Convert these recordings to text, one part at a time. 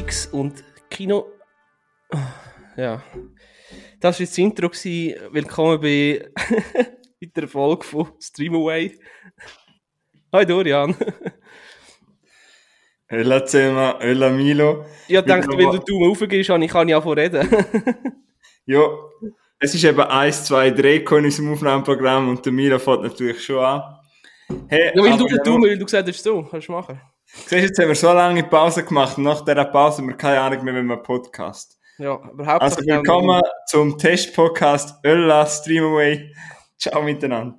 Geeks und Kino. Ja. Das war das Intro. Gewesen. Willkommen bei weiterer Folge von Streamaway. Hi Dorian. Hola zusammen, hola Milo. Ich dachte, wenn du Daumen aufgehst, kann ich ja von reden. ja, es ist eben 1, 2, 3 in unserem Aufnahmeprogramm und der Milo fährt natürlich schon an. Hey, ja, weil du den Daumen, weil du gesagt hast, so, kannst du machen. Siehst du, jetzt haben wir so lange Pause gemacht und nach dieser Pause haben wir keine Ahnung mehr, wenn wir Podcast. Ja, überhaupt Also willkommen zum Test-Podcast Ölla Streamaway. Ciao miteinander.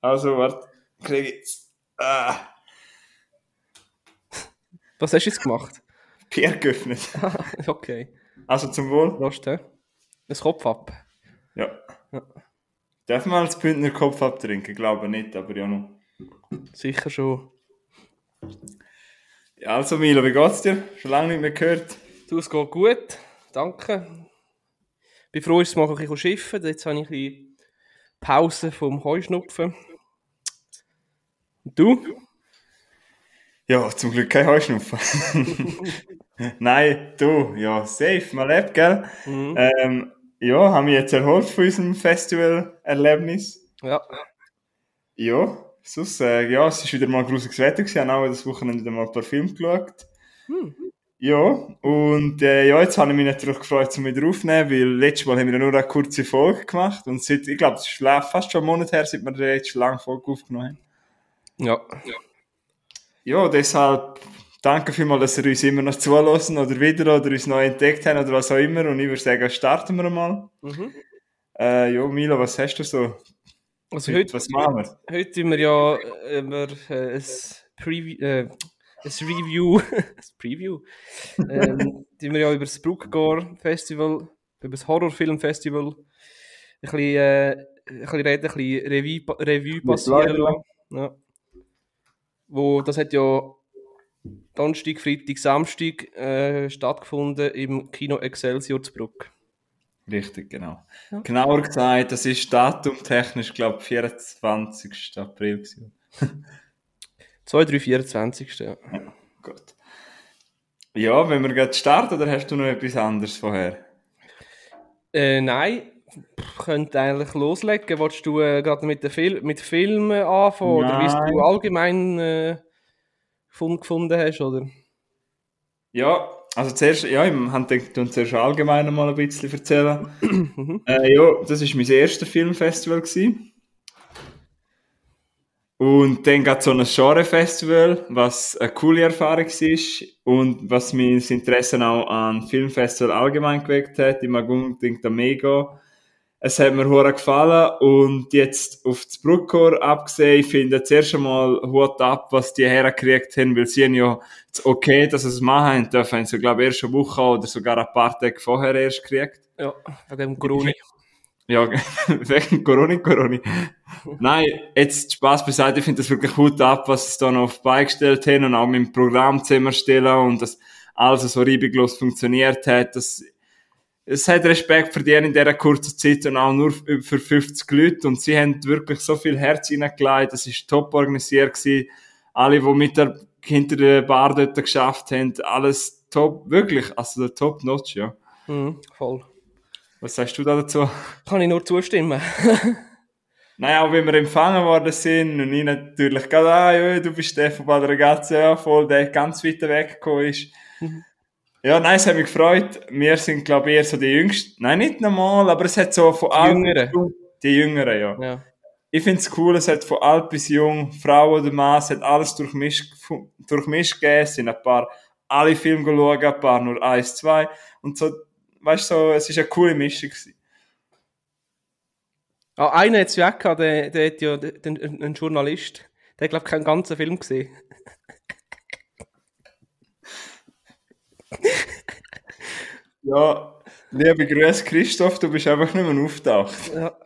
Also, warte, krieg ich. Ah. Was hast du jetzt gemacht? Bier geöffnet. okay. Also zum Wohl. Prost, hä? Ein Kopf ab. Ja. ja. Darf man als Bündner Kopf abtrinken? Glaube nicht, aber ja noch. Sicher schon. Ja, also Milo, wie geht's dir? Schon lange nicht mehr gehört. Du, es geht gut. Danke. Ich bin froh, dass ich mal ein bisschen schiffen Jetzt habe ich ein bisschen Pause vom Heuschnupfen. Und du? Ja, zum Glück kein Heuschnupfen. Nein, du, ja, safe, mal lebt, gell? Mhm. Ähm, ja, haben wir jetzt erholt von unserem Festival-Erlebnis. Ja. Ja, sonst, äh, ja, es war wieder mal grusiges Wetter, ich habe auch das Wochenende mal ein paar Filme geschaut. Hm. Ja, und äh, ja, jetzt habe ich mich natürlich gefreut, um wieder aufzunehmen, weil letztes Mal haben wir nur eine kurze Folge gemacht und seit, ich glaube, es ist fast schon einen Monat her, seit wir die letzte lange Folge aufgenommen haben. Ja. Ja, ja deshalb danke vielmals, dass ihr uns immer noch zulassen oder wieder oder uns neu entdeckt habt oder was auch immer und ich würde sagen, starten wir mal. Mhm. Äh, ja, Milo, was hast du so also heute, was machen wir? Heute tun wir ja über äh, ein, Preview, äh, ein Review, ein Preview, ähm, wir ja über das Brookgore Festival, über das Horrorfilm-Festival ein bisschen, äh, ein bisschen reden, ein bisschen Revue, Revue passieren lassen. Ja. Wo, das hat ja Donnerstag, Freitag, Samstag äh, stattgefunden im Kino Excelsior zu Bruck. Richtig, genau. Ja. Genauer gesagt, das ist datumtechnisch, glaube ich, 24. April. 2, 3, 24. Ja. ja. Gut. Ja, wenn wir gerade starten, oder hast du noch etwas anderes vorher? Äh, nein, könnte eigentlich loslegen. Wolltest du äh, gerade mit, Fil mit Filmen anfangen? Nein. Oder wie du allgemein äh, gefunden hast? Oder? Ja, also zuerst, ja, ich habe zuerst allgemein mal ein bisschen erzählen. Mhm. äh, ja, das war mein erstes Filmfestival. Gewesen. Und dann gab es so ein Genre-Festival, was eine coole Erfahrung war und was mein Interesse auch an Filmfestival allgemein geweckt hat. Ich mag unbedingt mega es hat mir hure gefallen und jetzt auf das Bruckor abgesehen, ich finde zuerst einmal Hut ab, was die hergekriegt haben, weil sie haben ja das okay, dass sie es machen dürfen, haben sie, glaube ich, erst eine Woche oder sogar ein paar Tage vorher erst gekriegt. Ja, wegen dem Corona. Ja, wegen Corona, Corona. Nein, jetzt Spaß beiseite, ich finde das wirklich Hut ab, was sie da noch auf beigestellt haben und auch mit dem Programm zusammenstellen und dass alles so reibungslos funktioniert hat, das es hat Respekt verdient in dieser kurzen Zeit und auch nur für 50 Leute und sie haben wirklich so viel Herz hineingelegt, es war top organisiert gewesen. Alle, die mit der, hinter der Bar dort geschafft haben, alles top, wirklich, also der top notch, ja. Mhm, voll. Was sagst du da dazu? Kann ich nur zustimmen. Naja, auch wenn wir empfangen worden sind und ich natürlich gerade, ah, ja, du bist der von Bad Ragazzi, ja, voll, der ganz weit weggekommen ist. Mhm. Ja, nein, es hat mich gefreut. Wir sind, glaube ich, eher so die Jüngsten. Nein, nicht normal, aber es hat so von alt Jüngeren. Die Jüngeren, ja. ja. Ich finde es cool, es hat von alt bis jung, Frau oder Mann, es hat alles durchmischt, durchmischt gegeben. Es sind ein paar alle Filme geschaut, ein paar nur eins, zwei. Und so, weißt du, so, es ist eine coole Mischung gewesen. Ah, einer hat es ja gehabt, der, der hat ja, den, ein Journalist, der hat, glaube ich, keinen ganzen Film gesehen. Ja, liebe Grüße Christoph, du bist einfach nicht mehr auftaucht. Ja.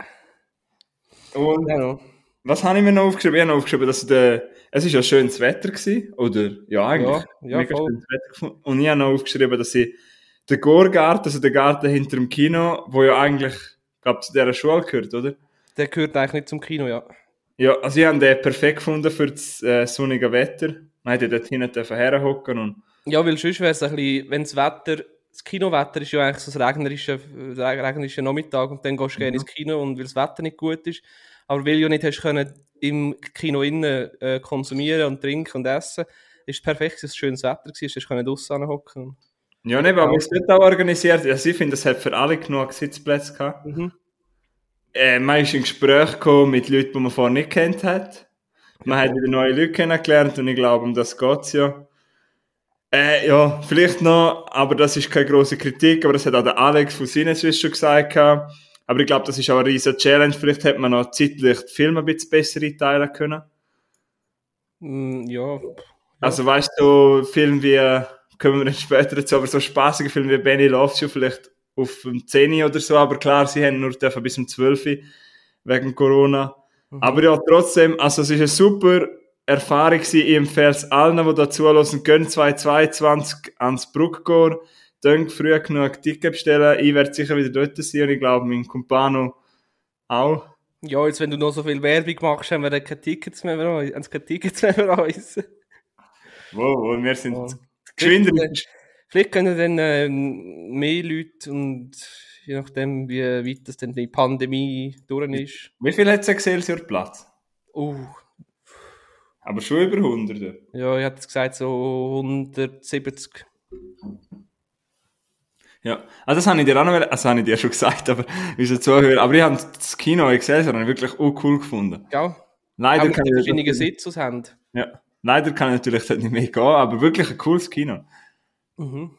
Und ja, was habe ich mir noch aufgeschrieben? Ich habe noch aufgeschrieben, dass der, es ist ja schönes Wetter war, oder? Ja, eigentlich. Ja, ja voll. Wetter Und ich habe noch aufgeschrieben, dass ich den Gorgarten, also der Garten hinter dem Kino, wo ja eigentlich, glaube zu dieser Schule gehört, oder? Der gehört eigentlich nicht zum Kino, ja. Ja, also ich habe den perfekt gefunden für das äh, sonnige Wetter. Man hätte dort hinten herhocken und Ja, weil sonst wäre es ein bisschen, wenn das Wetter, das Kinowetter ist ja eigentlich so das regnerische, der regnerische Nachmittag und dann gehst du gerne ins Kino und weil das Wetter nicht gut ist. Aber weil du ja nicht hast können im Kino innen äh, konsumieren und trinken und essen, ist es perfekt, dass es schönes Wetter war, hast du können draussen hocken. Ja, ne, aber es wird auch organisiert. Also ich finde, es hat für alle genug Sitzplätze gehabt. Mhm. Äh, man ist in Gespräch gekommen mit Leuten, die man vorher nicht kennt hat. Man hat wieder neue Leute kennengelernt und ich glaube, um das geht's ja. Äh, ja, vielleicht noch, aber das ist keine große Kritik, aber das hat auch der Alex von Sinneswiss schon gesagt. Aber ich glaube, das ist auch eine riesige Challenge. Vielleicht hätte man noch zeitlich die Filme ein bisschen besser einteilen können. Mm, ja, Also weißt du, Filme wie, kommen wir dann später dazu, aber so spaßige Filme wie Benny Loves You vielleicht auf dem 10 oder so, aber klar, sie haben nur dürfen bis um 12 wegen Corona. Aber ja, trotzdem, also es ist eine super Erfahrung empfehle es allen, die da zuhören, gehen 2022 ans Bruckgor, dann früh genug Ticket bestellen. Ich werde sicher wieder dort sein und ich glaube, mein Kumpano auch. ja, jetzt wenn du noch so viel Werbung machst, haben wir dann keine Tickets mehr für uns. keine Tickets mehr für uns. Wow, wir sind Ja. geschwinder. Vielleicht können dann ähm, mehr Leute und je nachdem, wie weit das dann die Pandemie durch ist. Wie viel hat es Excelsior Platz? Uh, Aber schon über 100. ja, ich hätte gesagt, so 170. Ja, also das habe ich dir auch noch, also habe ich dir schon gesagt, aber unser Zuhörer, aber ich habe das Kino Excelsior ich wirklich auch cool gefunden. Ja, Leider kann, ich, verschiedenen Sitzes haben. ja, leider kann ich natürlich dort nicht mehr gehen, aber wirklich ein cooles Kino. Mhm.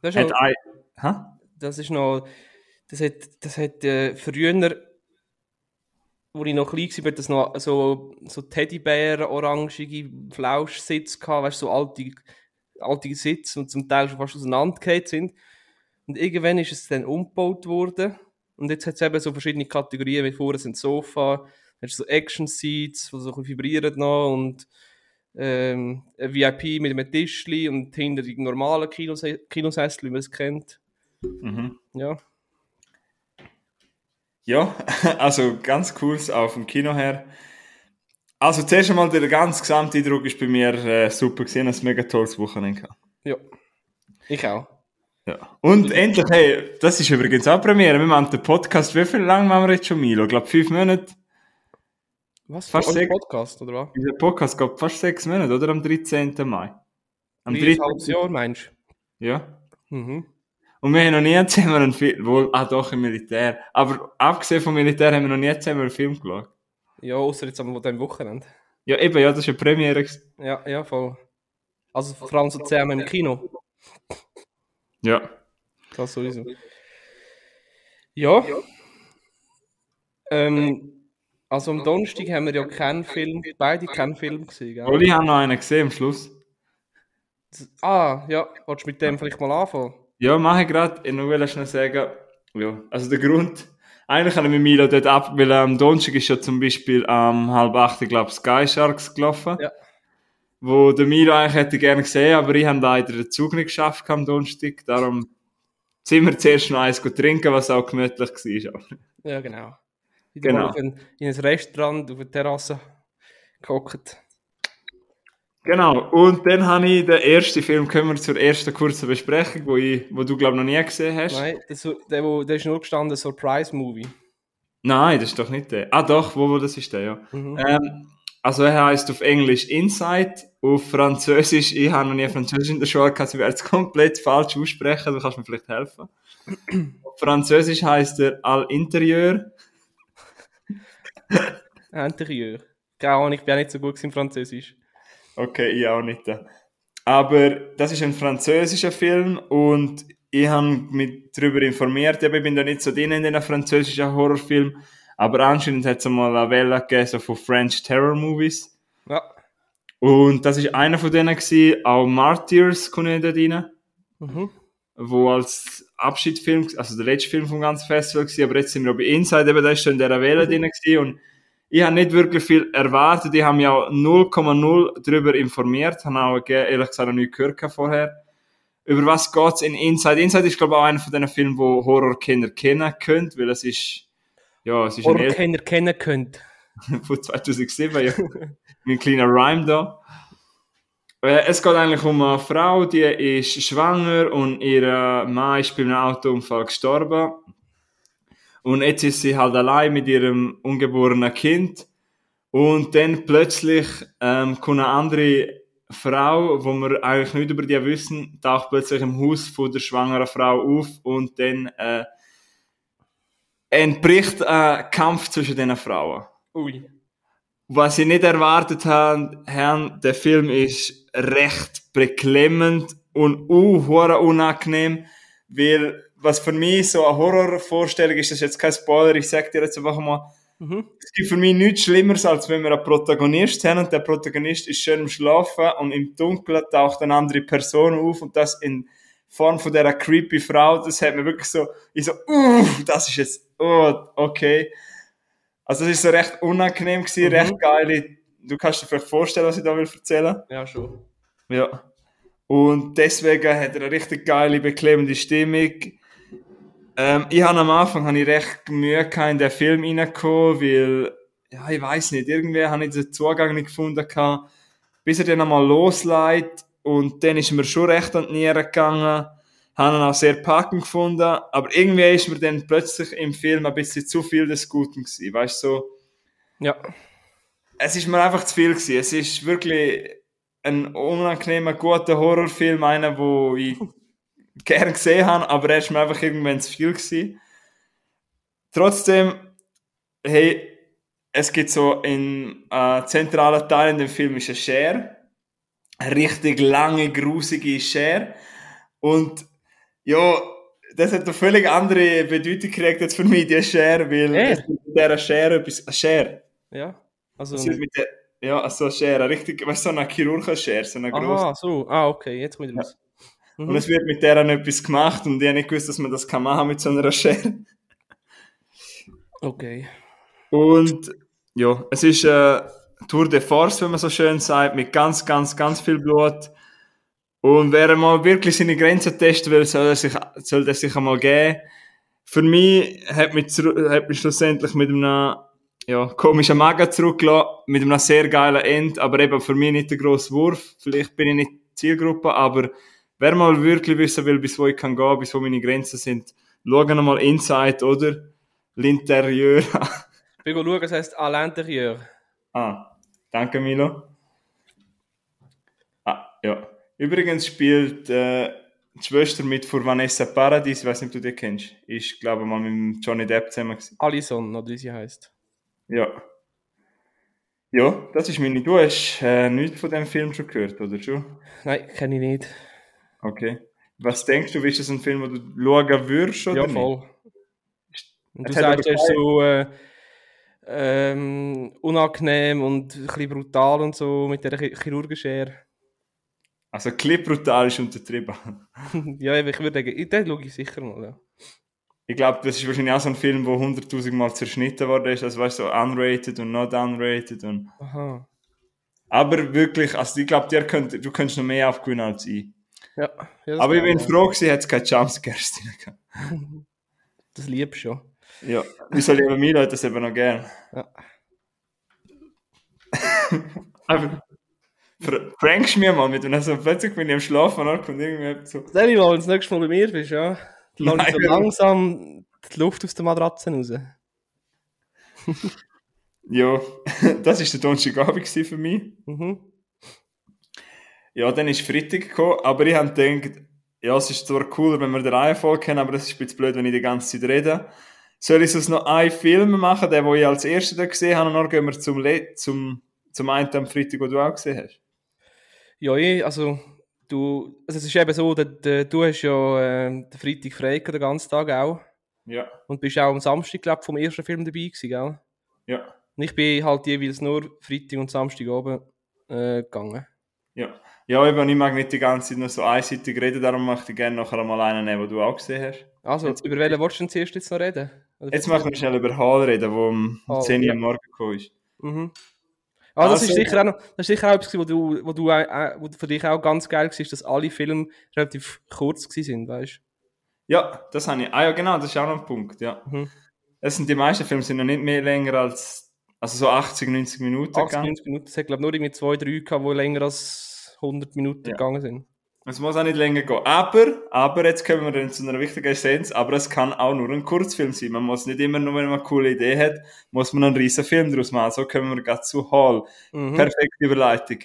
Das ist noch, ein, das ist noch, das hat, das hat äh, früher, wo ich noch klein war, hat das noch so, so Teddybären, orangige Flauschsitze gehabt, weißt du, so alte, alte Sitze und zum Teil schon fast auseinandergefallen sind. Und irgendwann ist es dann umgebaut worden. Und jetzt hat es eben so verschiedene Kategorien, wie vorne sind Sofa, dann hast du so Action-Seats, die so ein bisschen vibrieren noch und ähm, ein VIP mit einem Tischli und hinter die normalen Kinos Kinosessel, wie man es kennt. Mhm. Ja. Ja, also ganz cool auch vom Kino her. Also zuerst einmal der ganz gesamte Eindruck ist bei mir äh, super gesehen, ein mega tolles Wochenende. Ja. Ich auch. Ja. Und endlich, hey, das ist übrigens auch Premiere. Wir machen den Podcast, wie viel lang machen wir jetzt schon, Milo? Ich glaube fünf Monate. Was? Fast sechs- Podcast, oder was? Unser Podcast geht fast sechs Monate, oder? Am 13. Mai. Am Wie 13. ein halbes Jahr, meinst Ja. du? Mhm. Und wir haben noch nie zusammen einen Film, wohl, ah doch, im Militär. Aber abgesehen vom Militär haben wir noch nie zusammen einen Film geschaut. Ja, außer jetzt am Wochenende. Ja, eben, ja, das ist eine Premiere. Ja, ja, voll. Also vor allem so zusammen im Kino. Ja. Das sowieso. Ja. Ähm, also am Donnerstag haben wir ja keinen Film, beide keinen Film gesehen, gell? Oli haben noch einen gesehen am Schluss. Ah, ja, willst du mit dem vielleicht mal anfangen? Ja, mache ich gerade. Ich will schnell sagen, ja, also der Grund, eigentlich habe ich mit Milo dort ab, weil am Donnerstag ist ja zum Beispiel am halb acht, ich glaube, Sky Sharks gelaufen. Ja. Wo der Milo eigentlich hätte gerne gesehen, aber ich habe leider den Zug nicht geschafft am Donnerstag. Darum sind wir zuerst noch eins gut trinken, was auch gemütlich war. Ja, genau. Ich Genau. genau. In, in ein Restaurant auf der Terrasse gehockt. Genau, und dann habe ich den ersten Film, kommen wir zur ersten kurzen Besprechung, wo, ich, wo du, glaube ich, noch nie gesehen hast. Nein, das, der, wo, der ist nur gestanden, Surprise-Movie. Nein, das ist doch nicht der. Ah doch, wo, wo das ist der, ja. Mhm. Ähm, also er heißt auf Englisch Inside, auf Französisch, ich habe noch nie Französisch in der Schule gehabt, ich werde es komplett falsch aussprechen, du kannst mir vielleicht helfen. auf Französisch heißt er Al Interieur. Interieur. Keine Ahnung, ich bin auch nicht so gut im Französisch. Okay, ich auch nicht. Aber das ist ein französischer Film und ich habe mich darüber informiert, aber ich bin da nicht so drin in den französischen Horrorfilm, aber anscheinend hat es mal eine Welle gegeben so von French Terror Movies. Ja. Und das ist einer von denen gewesen, auch Martyrs kommt da rein, Mhm. wo als Abschiedsfilm, also der letzte Film vom ganzen Festival war, aber jetzt sind wir bei Inside, eben da ist schon in dieser Welle drin gewesen und ich habe nicht wirklich viel erwartet, ich habe mich auch 0,0 darüber informiert, habe auch ehrlich gesagt noch nie gehört vorher. Über was geht's in Inside? Inside ist glaube ich auch einer von diesen Filmen, wo Horrorkenner kennen können, weil es ist, ja, es ist Horrorkenner kennen könnt. von 2007, ja. mein kleiner Rhyme da. Es geht eigentlich um eine Frau, die ist schwanger und ihr Mann ist bei einem Autounfall gestorben. Und jetzt ist sie halt allein mit ihrem ungeborenen Kind. Und dann plötzlich ähm, kommt eine andere Frau, wo wir eigentlich nicht über die wissen, taucht plötzlich im Haus von der schwangeren Frau auf und dann äh, entbricht ein Kampf zwischen den Frauen. Ui. Was ich nicht erwartet habe, Herrn, der Film ist recht beklemmend und uh, unangenehm, weil was für mich so eine Horrorvorstellung ist, das ist jetzt kein Spoiler, ich sag dir jetzt einfach mal, Mhm. es gibt für mich nichts Schlimmeres, als wenn wir einen Protagonist haben und der Protagonist ist schön am Schlafen und im Dunkeln taucht eine andere Person auf und das in Form von dieser creepy Frau, das hat mir wirklich so, ich so, uh, das ist jetzt, oh, okay. Also das ist so recht unangenehm gewesen, Mhm. recht geil. Du kannst dir vielleicht vorstellen, was ich da will erzählen. Ja, schon. Ja. Und deswegen hat er eine richtig geile, beklemmende Stimmung. Ähm, ich habe am Anfang habe ich recht Mühe gehabt, in den Film reinzukommen, weil, ja, ich weiß nicht, irgendwie habe ich den Zugang nicht gefunden gehabt, bis er dann einmal losleitet und dann ist mir schon recht an die Nieren gegangen, habe ihn auch sehr packend gefunden, aber irgendwie ist mir dann plötzlich im Film ein bisschen zu viel des Guten gewesen, weißt du, so, Ja. es ist mir einfach zu viel gewesen. Es ist wirklich ein unangenehmer, guter Horrorfilm, einer, wo ich gern gesehen habe, aber er ist mir einfach irgendwann zu viel gewesen. Trotzdem, hey, es gibt so in äh, zentralen Teil in dem Film ist ein Share, eine richtig lange, grusige Share und ja, das hat eine völlig andere Bedeutung gekriegt jetzt für mich, die Share, weil gibt mit dieser Share etwas, eine Share, Ja. Also. mit der, ja, so eine Schere, richtig, weißt du, so eine Chirurgenschere, so eine grosse. Aha, so. Ah, okay, jetzt kommt ich raus. Und Mhm. es wird mit der etwas gemacht und ich habe nicht gewusst, dass man das kann machen mit so einer Schere. Okay. Und ja, es ist äh, Tour de Force, wenn man so schön sagt, mit ganz, ganz, ganz viel Blut. Und wer mal wirklich seine Grenzen testen will, soll er sich, soll das sich einmal geben. Für mich hat mich, hat mich schlussendlich mit einem ja, komischen Magen zurückgelassen, mit einem sehr geilen End, aber eben für mich nicht der grosse Wurf. Vielleicht bin ich nicht Zielgruppe, aber wer mal wirklich wissen will, bis wo ich kann gehen, bis wo meine Grenzen sind, schauen mal Inside oder L'Interieur Ich bin schauen, es heisst à l'intérieur. Ah, danke Milo. Ah, ja. Übrigens spielt äh, die Schwester mit von Vanessa Paradis, ich weiß nicht, ob du die kennst. Ist, glaube ich, mal mit Johnny Depp zusammen gewesen. Alison, oder wie sie heisst. Ja. Ja, das ist meine. Du hast äh, nichts von dem Film schon gehört, oder schon? Nein, kenne ich nicht. Okay. Was denkst du, ist das ein Film, den du schauen würdest, oder Ja, nicht? voll. Und du sagst, er ist so äh, ähm, unangenehm und ein bisschen brutal und so mit der Chi- Chirurgenschere. Also, Clip brutal ist untertrieben. ja, ich würde sagen, den schaue ich sicher mal. Ja. Ich glaube, das ist wahrscheinlich auch so ein Film, der hunderttausend Mal zerschnitten worden ist. Also, weißt du, so unrated und not unrated. Und Aha. Aber wirklich, also ich glaube, könnt, du könntest noch mehr aufgewinnen als ich. Ja, ja Aber ich bin froh gewesen, hat es keine Jumpscares drin gehabt. Das liebst du schon. Ja, wieso lieben mir Leute das eben noch gern? Ja. Fr- prankst mir mal mit, wenn so plötzlich bin ich am Schlafen und kommt irgendwie so. Dich mal, wenn du das nächste Mal bei mir bist, ja. Dann ich so Nein. langsam die Luft aus der Matratze raus. Ja, das war der Donnerstagabend für mich. Mhm. Ja, dann ist Freitag gekommen, aber ich habe gedacht, ja, es ist zwar cooler, wenn wir den Reihenfolge kennen, aber es ist ein bisschen blöd, wenn ich die ganze Zeit rede. Soll ich sonst noch einen Film machen, den, den ich als erster da gesehen habe, und dann gehen wir zum, Le zum, zum einen am Freitag, den du auch gesehen hast? Ja, ich, also, du, also es ist eben so, der, du hast ja ähm, den Freitag frei den ganzen Tag auch. Ja, Und bist auch am Samstag, glaube vom ersten Film dabei gewesen, gell? ja, Und ich bin halt jeweils nur Freitag und Samstag oben äh, gegangen. ja. Ja, eben, ich mag nicht die ganze Zeit nur so einseitig reden, darum möchte ich gerne nachher mal einen nehmen, den du auch gesehen hast. Also, Jetzt- über welchen wolltest du zuerst jetzt noch reden? Oder Jetzt machen wir schnell über Hall reden, der um Hall, 10 Uhr ja. am Morgen gekommen ist. Mhm. Ah, das, ist Also- sicher auch noch, das ist sicher auch etwas, wo du, wo du äh, wo für dich auch ganz geil war, dass alle Filme relativ kurz sind, weißt Ja, das habe ich. Ah ja, genau, das ist auch noch ein Punkt, ja. Mhm. Es sind die meisten Filme sind noch nicht mehr länger als, also so 80, 90 Minuten du? 80, gegangen. 90 Minuten. Es hat, glaube ich, nur irgendwie zwei, drei gehabt, die länger als 100 Minuten Ja. gegangen sind. Es muss auch nicht länger gehen. Aber, aber, jetzt kommen wir dann zu einer wichtigen Essenz, aber es kann auch nur ein Kurzfilm sein. Man muss nicht immer nur, wenn man eine coole Idee hat, muss man einen riesen Film daraus machen. So kommen wir gerade zu Hall. Mhm. Perfekte Überleitung.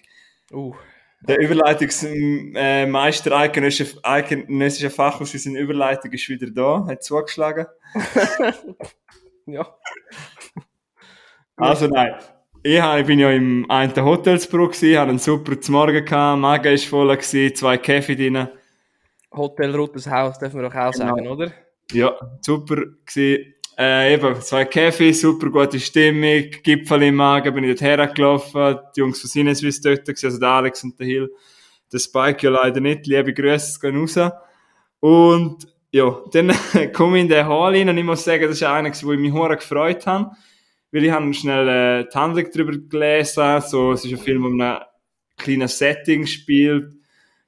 Uh. Der Überleitungsmeister eidgenössischer eidgenössischer Fachhaus in Überleitung ist wieder da, hat zugeschlagen. Ja. Also nein, ich, bin ja im einen Hotelsbruch gewesen, hatte einen super Morgen gehabt, Magen ist voll zwei Kaffee drin. Hotel Rotes Haus, dürfen wir doch auch Genau. sagen, oder? Ja, super. Äh, eben, zwei Kaffee, super gute Stimmung, Gipfel im Magen, bin ich dort hergelaufen, die Jungs von Sinneswiss dort gewesen, also der Alex und der Hill. Der Spike ja leider nicht, liebe Grüße, gehen raus. Und, ja, dann komme ich in den Hall rein und ich muss sagen, das ist einer, wo ich mich hure gefreut habe, weil ich habe schnell äh, die Handlung darüber gelesen, so, es ist ein Film, um ein kleines Setting spielt,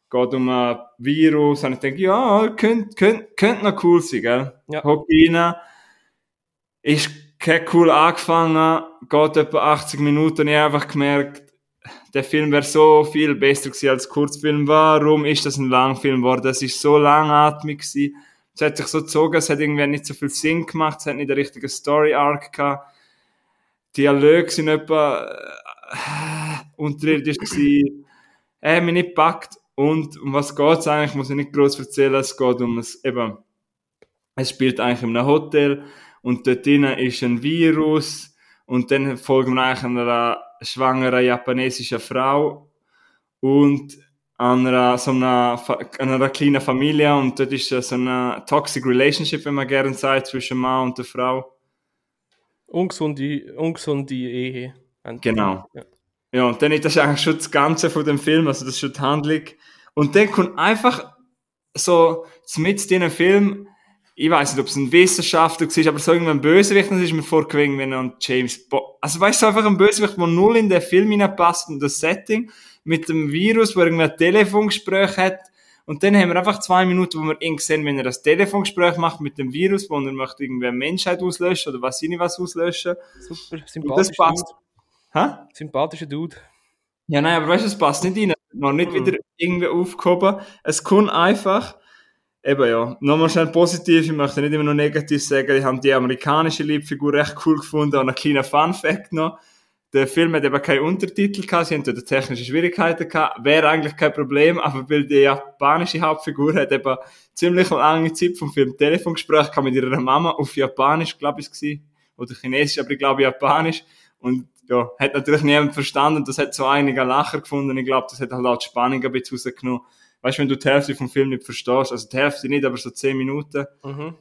geht um ein Virus, und ich denke, ja, könnte, könnte, könnte noch cool sein, gell? Ja. Hock rein, ist kein cool angefangen, geht etwa 80 Minuten und ich habe einfach gemerkt, der Film wäre so viel besser gewesen als Kurzfilm. Warum ist das ein Langfilm geworden? Es ist so langatmig gewesen. Es hat sich so gezogen, es hat irgendwie nicht so viel Sinn gemacht, es hat nicht den richtigen Story-Arc gehabt. Dialoge sind etwa äh, unterirdisch gewesen. Er hat mich nicht gepackt. Und um was geht's eigentlich, muss ich nicht groß erzählen. Es geht um es, eben, es spielt eigentlich in einem Hotel und dort drinnen ist ein Virus und dann folgen wir eigentlich einer schwangeren japanesischen Frau und einer, so einer, Fa- einer kleinen Familie und dort ist so eine toxic relationship, wenn man gerne sagt, zwischen Mann und der Frau. Ungesunde, ungesunde Ehe. Genau. Ja. Ja, und dann ist das eigentlich schon das Ganze von dem Film, also das ist schon die Handlung. Und dann kommt einfach so, mit in dem Film, ich weiß nicht, ob es ein Wissenschaftler war, aber so irgendwann ein Bösewicht, das ist mir vorgegangen, wenn er an James Bond, also weißt du, einfach ein Bösewicht, der null in den Film hineinpasst und das Setting, mit dem Virus, wo irgendwie ein Telefongespräch hat, und dann haben wir einfach zwei Minuten, wo wir ihn sehen, wenn er das Telefongespräch macht mit dem Virus, wo er möchte irgendwie eine Menschheit auslöschen oder was ich nicht was auslöschen. Super, Und das sympathischer passt. Dude. Hä? Sympathischer Dude. Ja, nein, aber weißt du, es passt nicht rein. Noch nicht Mhm. wieder irgendwie aufgehoben. Es kommt einfach, eben ja, nochmal schnell positiv, ich möchte nicht immer noch negativ sagen, ich habe die amerikanische Liebfigur recht cool gefunden und einen kleinen Fun-Fact noch. Der Film hat eben keine Untertitel gehabt, sie haben dort technische Schwierigkeiten gehabt, wäre eigentlich kein Problem, aber weil die japanische Hauptfigur hat eben ziemlich lange Zeit vom Film Telefongespräch gehabt mit ihrer Mama auf Japanisch, glaube ich, es gewesen. oder Chinesisch, aber ich glaube Japanisch. Und ja, hat natürlich niemand verstanden. Das hat so einige Lacher gefunden. Ich glaube, das hat halt auch die Spannung ein bisschen rausgenommen. Weißt du, wenn du die Hälfte vom Film nicht verstehst, also die Hälfte nicht, aber so zehn Minuten, Mhm.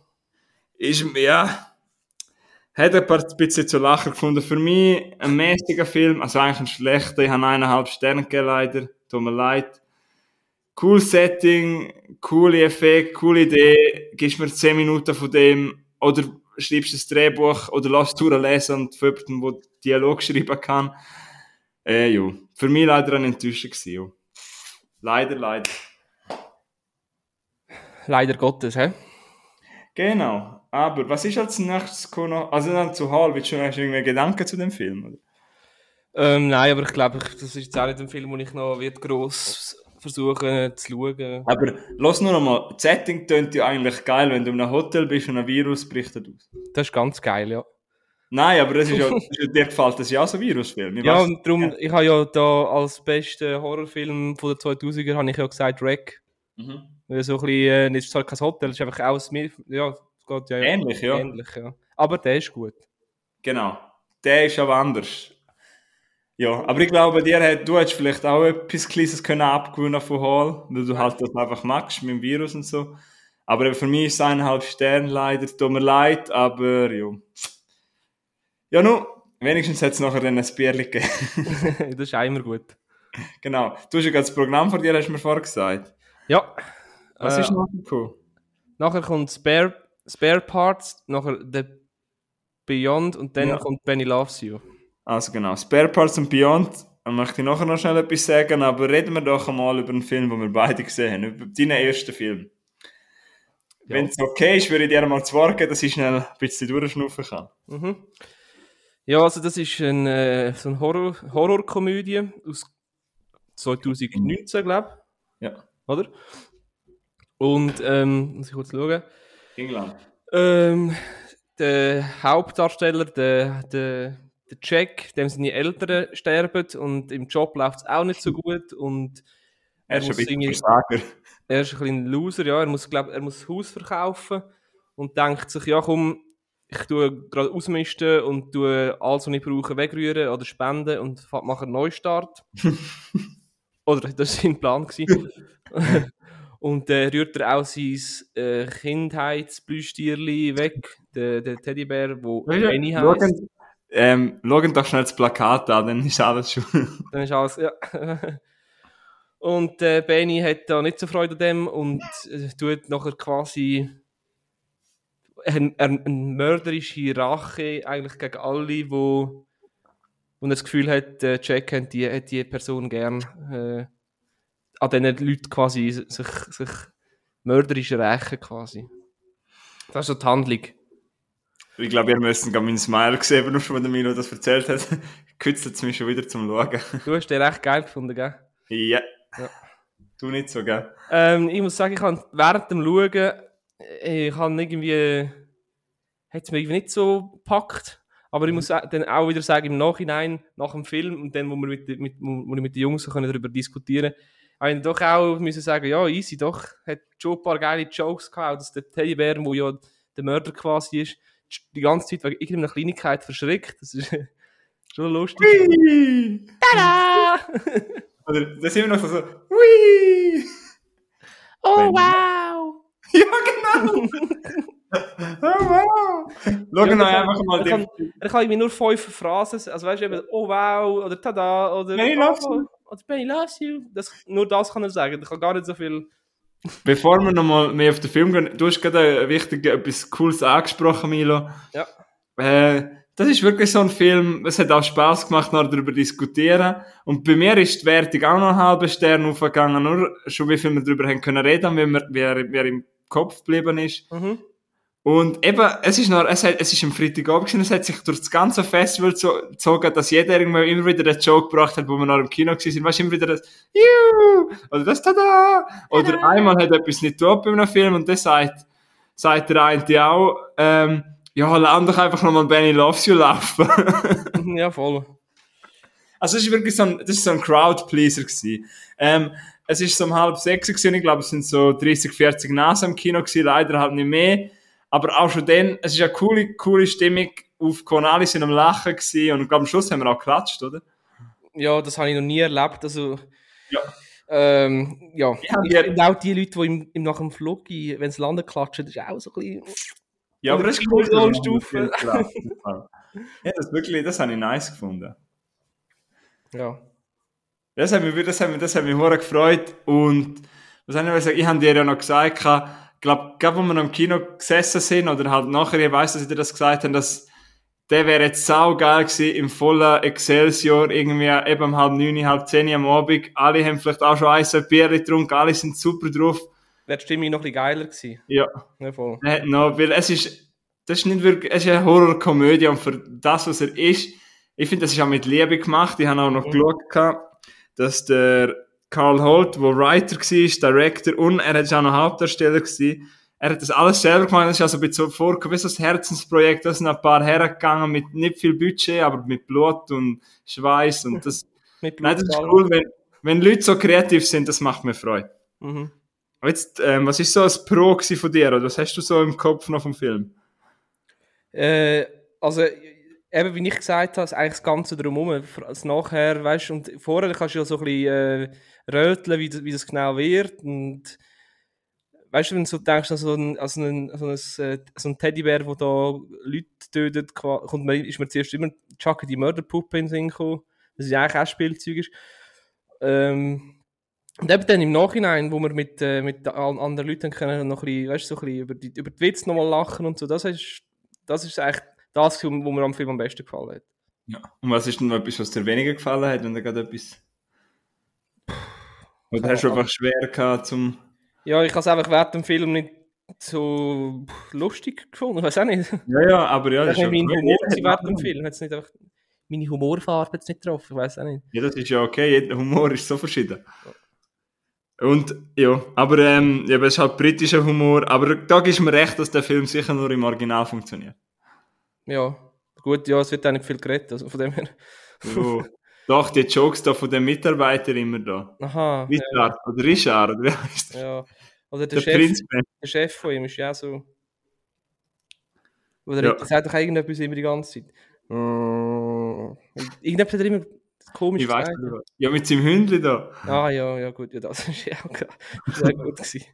ist, ja, hat ein paar bisschen zu lachen gefunden. Für mich ein mäßiger Film, also eigentlich ein schlechter. Ich habe eineinhalb Sterne gegeben, leider. Tut mir leid. Cool Setting, coole Effekt, coole Idee. Gibst mir zehn Minuten von dem, oder schreibst das Drehbuch, oder lass es durchlesen und für jemanden, der Dialog schreiben kann. Äh, jo. Für mich leider eine Enttäuschung jo. Leider, leider. Leider Gottes, hä? Genau. Aber was ist als nächstes gekommen? Also dann zu Hall, hast du irgendwie Gedanken zu dem Film? Oder? Ähm, nein, aber ich glaube, das ist jetzt auch nicht ein Film, den ich noch wird gross versuchen zu schauen. Aber lass nur noch mal, das Setting tönt ja eigentlich geil, wenn du in einem Hotel bist und ein Virus brichtet aus. Das ist ganz geil, ja. Nein, aber das ist ja, ja dir gefällt das ja auch so ein Virusfilm. Ich Ja, und darum, ich habe ja da als besten Horrorfilm von den 2000er, habe ich ja gesagt, Wreck. Mhm. So ein bisschen, äh, es ist zwar kein Hotel, es ist einfach auch ein, ja, es geht ja Ähnlich, ja. ähnlich, ja. Aber der ist gut. Genau. Der ist aber anders. Ja, aber ich glaube, dir hat, du hättest vielleicht auch etwas Kleines können abgewinnen von Hall, weil du halt das einfach magst mit dem Virus und so. Aber für mich ist es eineinhalb Sterne leider, tut mir leid, aber ja. Ja, nun, wenigstens hat es nachher dann ein Bierchen gegeben. das ist auch immer gut. genau. Du hast ja gerade das Programm von dir, hast du mir vorher gesagt. Ja. Was Äh, ist noch cool? Nachher kommt Spare, Spare Parts, nachher The Beyond und dann Ja. kommt Benny Loves You. Also genau, Spare Parts und Beyond, da möchte ich nachher noch schnell etwas sagen, aber reden wir doch einmal über einen Film, den wir beide gesehen haben, über deinen ersten Film. Ja. Wenn es okay ist, würde ich dir mal zu Wort geben, dass ich schnell ein bisschen durchschnaufen kann. Mhm. Ja, also das ist ein, äh, so eine Horror, Horrorkomödie aus 2019, glaube ich. Oder? Und, ähm, muss ich kurz schauen. England. Ähm, der Hauptdarsteller, der, der, der Jack, dem seine Eltern sterben und im Job läuft es auch nicht so gut und er, ist ein bisschen Versager. Er ist ein bisschen Loser, ja. Er muss, glaub, er muss das Haus verkaufen und denkt sich, ja komm, ich tue gerade ausmisten und tue alles, was ich brauche, wegrühren oder spenden und mache einen Neustart. oder das war sein Plan. und äh, rührt er auch sein äh, Kindheitsplüschtierli weg, den, den Teddybär, wo ja, Benny heisst. Ähm, schauen doch schnell das Plakat an, dann ist alles schon. dann ist alles, ja. und äh, Benny hat da nicht so Freude an dem und äh, tut nachher quasi eine, eine, mörderische Rache eigentlich gegen alle, wo, er das Gefühl hat, äh, Jack hat die, hat die Person gern äh, an diesen Leuten quasi sich, sich mörderisch rächen quasi. Das ist so die Handlung. Ich glaube, ihr müsst gerade meinen Smile gesehen, nur schon, wenn der Milo das erzählt hat. Kützelt es mich schon wieder zum Schauen. Du hast den recht geil gefunden, gell? Ja. ja. Du nicht so, gell? Ähm, ich muss sagen, ich habe während dem Schauen, ich habe irgendwie, hat es mich irgendwie nicht so gepackt. Aber ich mhm. muss dann auch wieder sagen, im Nachhinein, nach dem Film und dann, wo wir mit, mit, wo wir mit den Jungs können darüber diskutieren habe ich doch auch müssen sagen, ja, easy, doch, hat schon ein paar geile Jokes gehabt, dass der Teddybär, wo ja der Mörder quasi ist, die ganze Zeit wegen irgendeiner Kleinigkeit verschreckt. Das ist schon lustig. Whee! Tada! Oder da sind wir noch so, so Whee! Oh, wow! ja, genau! Oh, wow! Schau ja, noch einfach mal den. Er kann irgendwie nur fünf Phrasen, also weißt du, oh wow, oder tada, oder. Benny loves you. Oder Benny loves you. Das, nur das kann er sagen, er kann gar nicht so viel. Bevor wir nochmal mehr auf den Film gehen, du hast gerade wichtig etwas Cooles angesprochen, Milo. Ja. Äh, das ist wirklich so ein Film, es hat auch Spaß gemacht, noch darüber zu diskutieren. Und bei mir ist die Wertung auch noch einen halben Stern aufgegangen, nur schon wie viel wir darüber haben können reden, wie, wir, wie, er, wie er im Kopf geblieben ist. Mhm. Und eben, es ist noch, es, hat, es ist am Freitagabend gewesen, es hat sich durch das ganze Festival gezogen, dass jeder irgendwie immer wieder einen Joke gebracht hat, wo wir noch im Kino waren. Weißt du, immer wieder das, Juhu! Oder das Tada! Oder Tada! einmal hat etwas nicht top bei einem Film und das sagt, sagt der eine auch, ähm, ja, lass doch einfach nochmal Benny Loves You laufen. ja, voll. Also, es ist wirklich so ein, das ist so ein Crowd-Pleaser gewesen. Ähm, es ist so um halb sechs gewesen, ich glaube, es sind so 30, 40 Nasen im Kino gewesen, leider halt nicht mehr. Aber auch schon dann, es ist eine coole, coole Stimmung aufgekommen. Alle sind am Lachen gewesen und ich glaube, am Schluss haben wir auch geklatscht, oder? Ja, das habe ich noch nie erlebt. Also, ja. Ähm, ja, ja ich auch die Leute, die im, im, nach dem Flug, wenn sie landen, klatschen, das ist auch so ein bisschen... Ja, aber das ist cool, so Stufe. ja, das wirklich, das habe ich nice gefunden. Ja. Das hat mich, das hat mich, das hat mich gefreut und was ich sagen, ich habe dir ja noch gesagt, glaube, gerade wo wir noch im Kino gesessen sind oder halt nachher, ich weiß, dass sie dir das gesagt haben, dass der wäre jetzt saugeil gewesen im vollen Excelsior, irgendwie eben um halb neun, halb zehn am Abend. Alle haben vielleicht auch schon ein, zwei Bier getrunken, alle sind super drauf. Wäre die Stimmung noch ein bisschen geiler gewesen. Ja. ja voll. Äh, no, weil es ist, das ist nicht wirklich, es ist eine Horrorkomödie und für das, was er ist, ich finde, das ist auch mit Liebe gemacht. Ich habe auch noch mhm. geschaut, dass der Carl Holt, der Writer war, Director und er hat auch noch Hauptdarsteller gewesen. Er hat das alles selber gemacht, das ist also ein bisschen vorgekommen, wie so ein Herzensprojekt, da sind ein paar hergegangen mit nicht viel Budget, aber mit Blut und Schweiß und das, mit nein, das ist cool, wenn, wenn Leute so kreativ sind, das macht mir Freude. Mhm. Jetzt, ähm, was ist so ein Pro von dir, oder was hast du so im Kopf noch vom Film? Äh, also, eben wie ich gesagt habe, eigentlich das Ganze drumherum, das nachher, weißt und vorher kannst du ja so ein bisschen äh, röteln, wie wie das genau wird und weißt du, wenn du denkst an so ein, an so ein, so ein, äh, so ein Teddybär, der da Leute tötet, kommt man, ist mir zuerst immer Chucky die Mörderpuppe in den Sinn gekommen, das ja eigentlich auch Spielzeug ist. Ähm, und eben dann im Nachhinein, wo wir mit, äh, mit anderen Leuten können noch ein bisschen, weißt, so ein bisschen über die, über die Witze nochmal lachen und so, das ist, das ist eigentlich das, was mir am Film am besten gefallen hat. Ja. Und was ist denn noch etwas, was dir weniger gefallen hat, wenn du gerade etwas... Oder hast du einfach schwer gehabt zum... Ja, ich habe es einfach während dem Film nicht so lustig gefunden, ich weiß auch nicht. Ja, ja, aber ja, das ist ja... Humor während dem Film, hat nicht einfach... meine Humorfarbe jetzt nicht drauf, ich weiß auch nicht. Ja, das ist ja okay, jeder Humor ist so verschieden. Und ja, aber ähm, ja, es ist halt britischer Humor, aber da ist mir recht, dass der Film sicher nur im Original funktioniert. Ja, gut, ja, es wird auch nicht viel geredet, also von dem her. Ja. Doch, die Jokes da von den Mitarbeitern immer da. Aha. Richard, oder Richard, wie heißt Ja. ja. Oder der der, Chef, Prinz? der Chef von ihm ist ja so. Oder Ja. er sagt doch irgendetwas immer die ganze Zeit. Irgendetwas hat er immer komisch Ich weiß nicht. Ja, mit seinem Hündli da. Ah, ja, ja, gut, ja, das ist ja auch sehr gut gewesen.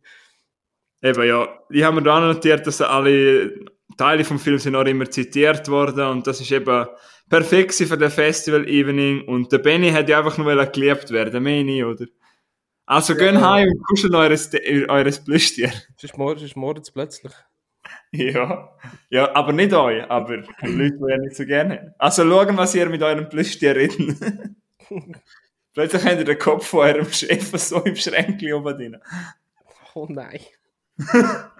Eben, ja. Ich habe mir da notiert, dass alle Teile vom Film sind auch immer zitiert worden und das ist eben perfekt für den Festival Evening und der Benny hat ja einfach nur geliebt werden, mehr nie, oder? Also, gehen Ja. heim und kuscheln eures, eures Plüschtier. Es ist, mor es ist morgens plötzlich. Ja. Ja, aber nicht euch, aber Leute, die ihr nicht so gerne habt. Also, schauen, was ihr mit eurem Plüschtier redet. Plötzlich habt ihr den Kopf von eurem Chef so im Schränkchen oben drin. Oh nein.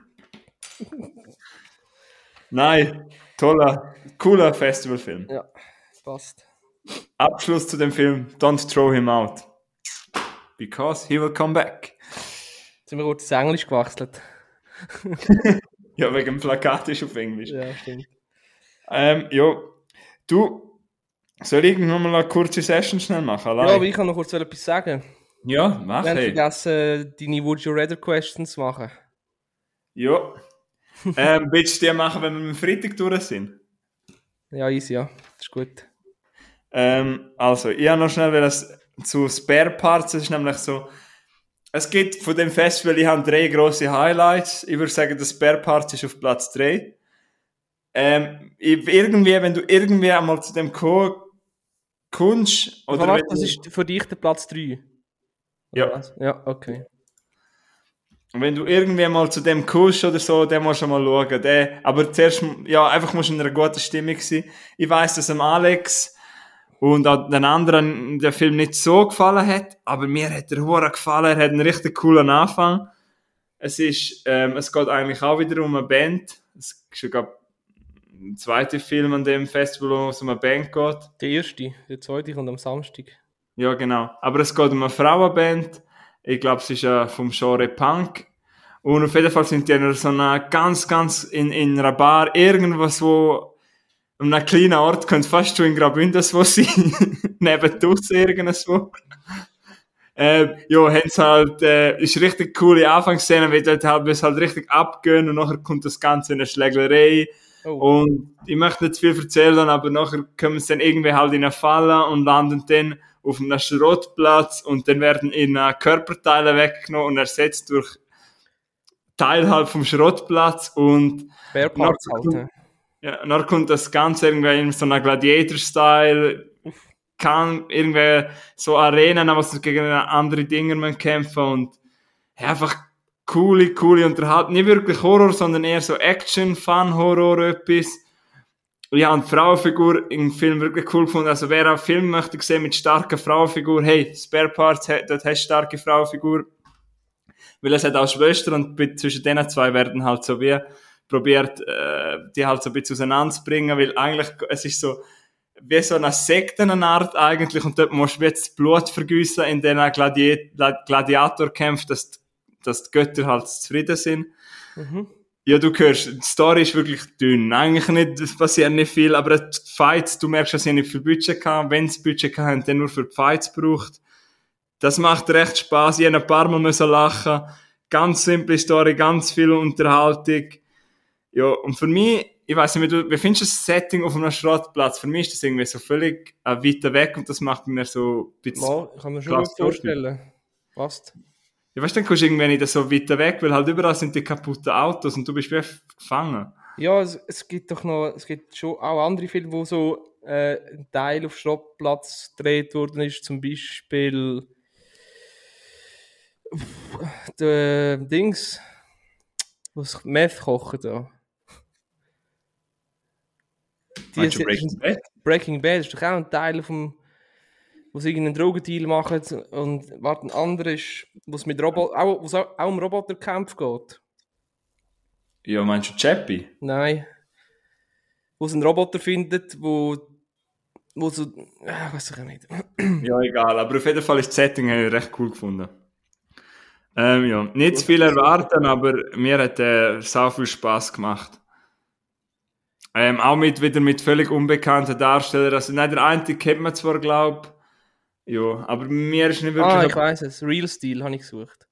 Nein, toller, cooler Festivalfilm. Ja, passt. Abschluss zu dem Film Don't throw him out. Because he will come back. Jetzt sind wir kurz ins Englisch gewechselt. Ja, wegen dem Plakat ist auf Englisch. Ja, stimmt. Ähm, ja, du, soll ich noch mal eine kurze Session schnell machen? Ja, Allein? aber ich kann noch kurz etwas sagen. Ja, mach haben hey. vergessen, deine Would You Rather Questions zu machen. Ja. ähm, willst du die machen, wenn wir am Freitag durch sind? Ja, easy, ja. Das ist gut. Ähm, also, ich habe noch schnell was zu Spare Parts. Es ist nämlich so, es gibt von dem Festival, ich habe drei große Highlights. Ich würde sagen, das Spare Parts ist auf Platz 3. Ähm, irgendwie, wenn du irgendwie einmal zu dem kommen kommst, Oder warte, das ist für dich der Platz 3. Ja. Ja, okay. Wenn du irgendwie mal zu dem kommst oder so, den musst du mal schauen. Der, aber zuerst, ja, einfach musst du in einer guten Stimmung sein. Ich weiss, dass dem Alex und auch den anderen der Film nicht so gefallen hat, aber mir hat der Hure gefallen. Er hat einen richtig coolen Anfang. Es ist, ähm, es geht eigentlich auch wieder um eine Band. Es ist sogar ein zweiter Film an dem Festival, wo es um eine Band geht. Der erste, der zweite kommt am Samstag. Ja, genau. Aber es geht um eine Frauenband. Ich glaube, es ist äh, vom Genre Punk. Und auf jeden Fall sind die in so einer ganz, ganz in, in einer Bar irgendwas, wo an einem kleinen Ort könnte fast schon in Graubünden wo sein. Neben draussen irgendwo. Äh, ja, sie halt, äh, ist richtig coole Anfangsszene, wie dort halt, es halt richtig abgehen und nachher kommt das Ganze in eine Schlägerei. Oh, Und ich möchte nicht viel erzählen, aber nachher kommen sie dann irgendwie halt in eine Falle und landen dann auf einem Schrottplatz und dann werden ihnen Körperteile weggenommen und ersetzt durch Teil halt vom Schrottplatz und noch- halt. ja, dann kommt das Ganze irgendwie in so einer Gladiator-Style, kann irgendwie so Arenen, wo sie gegen andere Dinge kämpfen und ja, einfach coole, coole Unterhaltung. Nicht wirklich Horror, sondern eher so Action, Fun-Horror, etwas. Und ich habe die Frauenfigur im Film wirklich cool gefunden. Also wer einen Film möchte sehen mit starker Frauenfigur, hey, Spare Parts, dort hast du starke Frauenfigur. Weil es hat auch Schwestern und zwischen denen zwei werden halt so wie probiert, äh, die halt so ein bisschen auseinanderzubringen, weil eigentlich, es ist so, wie so eine Sektenart eigentlich und dort musst du jetzt Blut vergüssen in den Gladi Gladiatorkämpfen, dass, die- dass die Götter halt zufrieden sind. Mhm. Ja, du hörst, die Story ist wirklich dünn. Eigentlich nicht, es passiert nicht viel, aber die Fights, du merkst, dass sie nicht viel Budget haben. Wenn sie Budget haben, dann nur für die Fights braucht. Das macht recht Spaß. Ich habe ein paar Mal müssen lachen. Ganz simple Story, ganz viel Unterhaltung. Ja, und für mich, ich weiß nicht, wie, findest du das Setting auf einem Schrottplatz? Für mich ist das irgendwie so völlig äh, weiter weg und das macht mir so ein bisschen Mal, ich kann mir schon gut vorstellen. Passt. Ja, weißt du, dann kommst du irgendwie nicht so weiter weg, weil halt überall sind die kaputten Autos und du bist gefangen. Ja, es, es gibt doch noch, es gibt schon auch andere Filme, wo so äh, ein Teil auf Schrottplatz gedreht worden ist, zum Beispiel der Dings, was Meth kochen da. Die Breaking Bad? Breaking Bad ist doch auch ein Teil vom, wo sie irgendeinen Drogendeal machen und warte, ein anderer ist, wo es mit Robot, auch, auch, auch um Roboterkampf geht. Ja, meinst du Chappie? Nein. Wo sie einen Roboter findet, wo wo so, äh, weiß ich nicht. ja, egal, aber auf jeden Fall ist das Setting recht cool gefunden. Ähm, ja, nicht zu viel erwarten, aber mir hat er so viel Spaß gemacht. Ähm, auch mit, wieder mit völlig unbekannten Darstellern. Also, nein, der eine kennt man zwar, glaube ja, aber mir ist nicht wirklich. Ah, ich weiß es. Real Steel habe ich gesucht.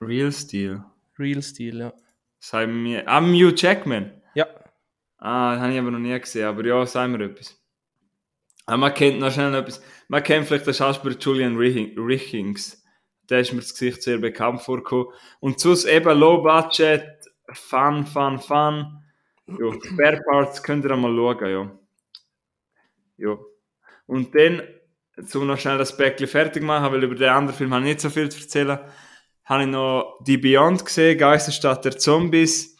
Real Steel? Real Steel, ja. Sei mir. Ah, Mew Jackman? Ja. Ah, das habe ich aber noch nie gesehen, aber ja, sagen wir etwas. Ah, man kennt noch schnell etwas. Man kennt vielleicht den Schauspieler Julian Richings. Der ist mir das Gesicht sehr bekannt vorgekommen. Und sonst eben Low Budget, Fun, Fun, Fun. Ja, Spare Parts könnt ihr mal schauen, ja. Ja. Und dann, um noch schnell das Päckchen fertig machen, weil über den anderen Film habe ich nicht so viel zu erzählen, habe ich noch die Beyond gesehen, Geisterstadt der Zombies.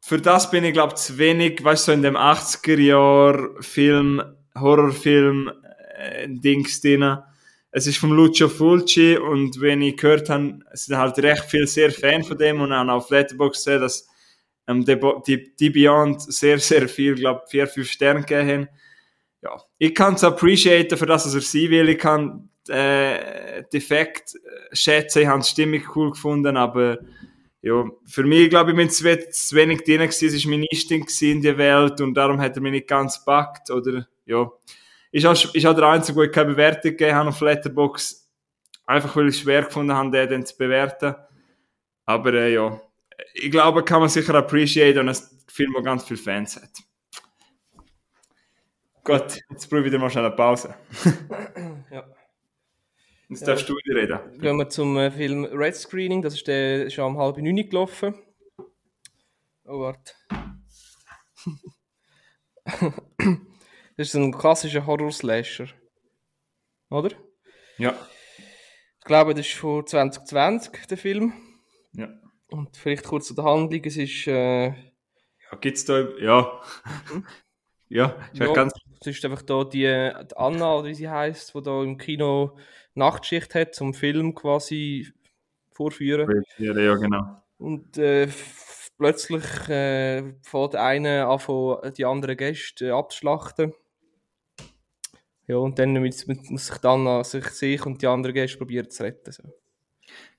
Für das bin ich, glaube ich, zu wenig, weißt du, so in dem 80er-Jahr-Film, Horrorfilm, äh, drin. Es ist von Lucio Fulci und wenn ich gehört habe, sind halt recht viele sehr Fan von dem und auch auf Letterboxd gesehen, dass ähm, die, die, die Beyond sehr, sehr viel, glaube vier, fünf Sterne gegeben haben. Ja, ich kann es appreciaten für das, was er sein will. Ich kann äh, Defekt schätzen, ich habe die Stimmung cool gefunden, aber ja, für mich, glaube ich, bin zu, wenig drin gewesen, es war mein Instinkt in die Welt und darum hat er mich nicht ganz gepackt, oder, ja. Ist auch, ist auch der Einzige, wo ich keine Bewertung gegeben habe auf Letterbox einfach weil ich es schwer gefunden habe, den dann zu bewerten. Aber äh, ja, ich glaube, kann man sicher appreciate und ein Film, der ganz viele Fans hat. Gut, jetzt probiere ich wieder mal schnell eine Pause. ja. Jetzt darfst du wieder reden. Gehen wir zum äh, Film Red Screening, das ist, der, schon um halb neun gelaufen. Oh, warte. das ist ein klassischer Horror-Slasher. Oder? Ja. Ich glaube, das ist von 2020, der Film. Ja. Und vielleicht kurz zu der Handlung, es ist... Äh, ja, gibt's da... Ja. Hm? ja, ist ja, ganz... Es ist einfach da die, die Anna, oder wie sie heißt, die da im Kino Nachtschicht hat, zum Film quasi vorführen. Ja, ja genau. Und äh, plötzlich äh, fängt einer an, die anderen Gäste äh, abzuschlachten. Ja, und dann muss, muss sich dann an sich, sich und die anderen Gäste probieren zu retten. So.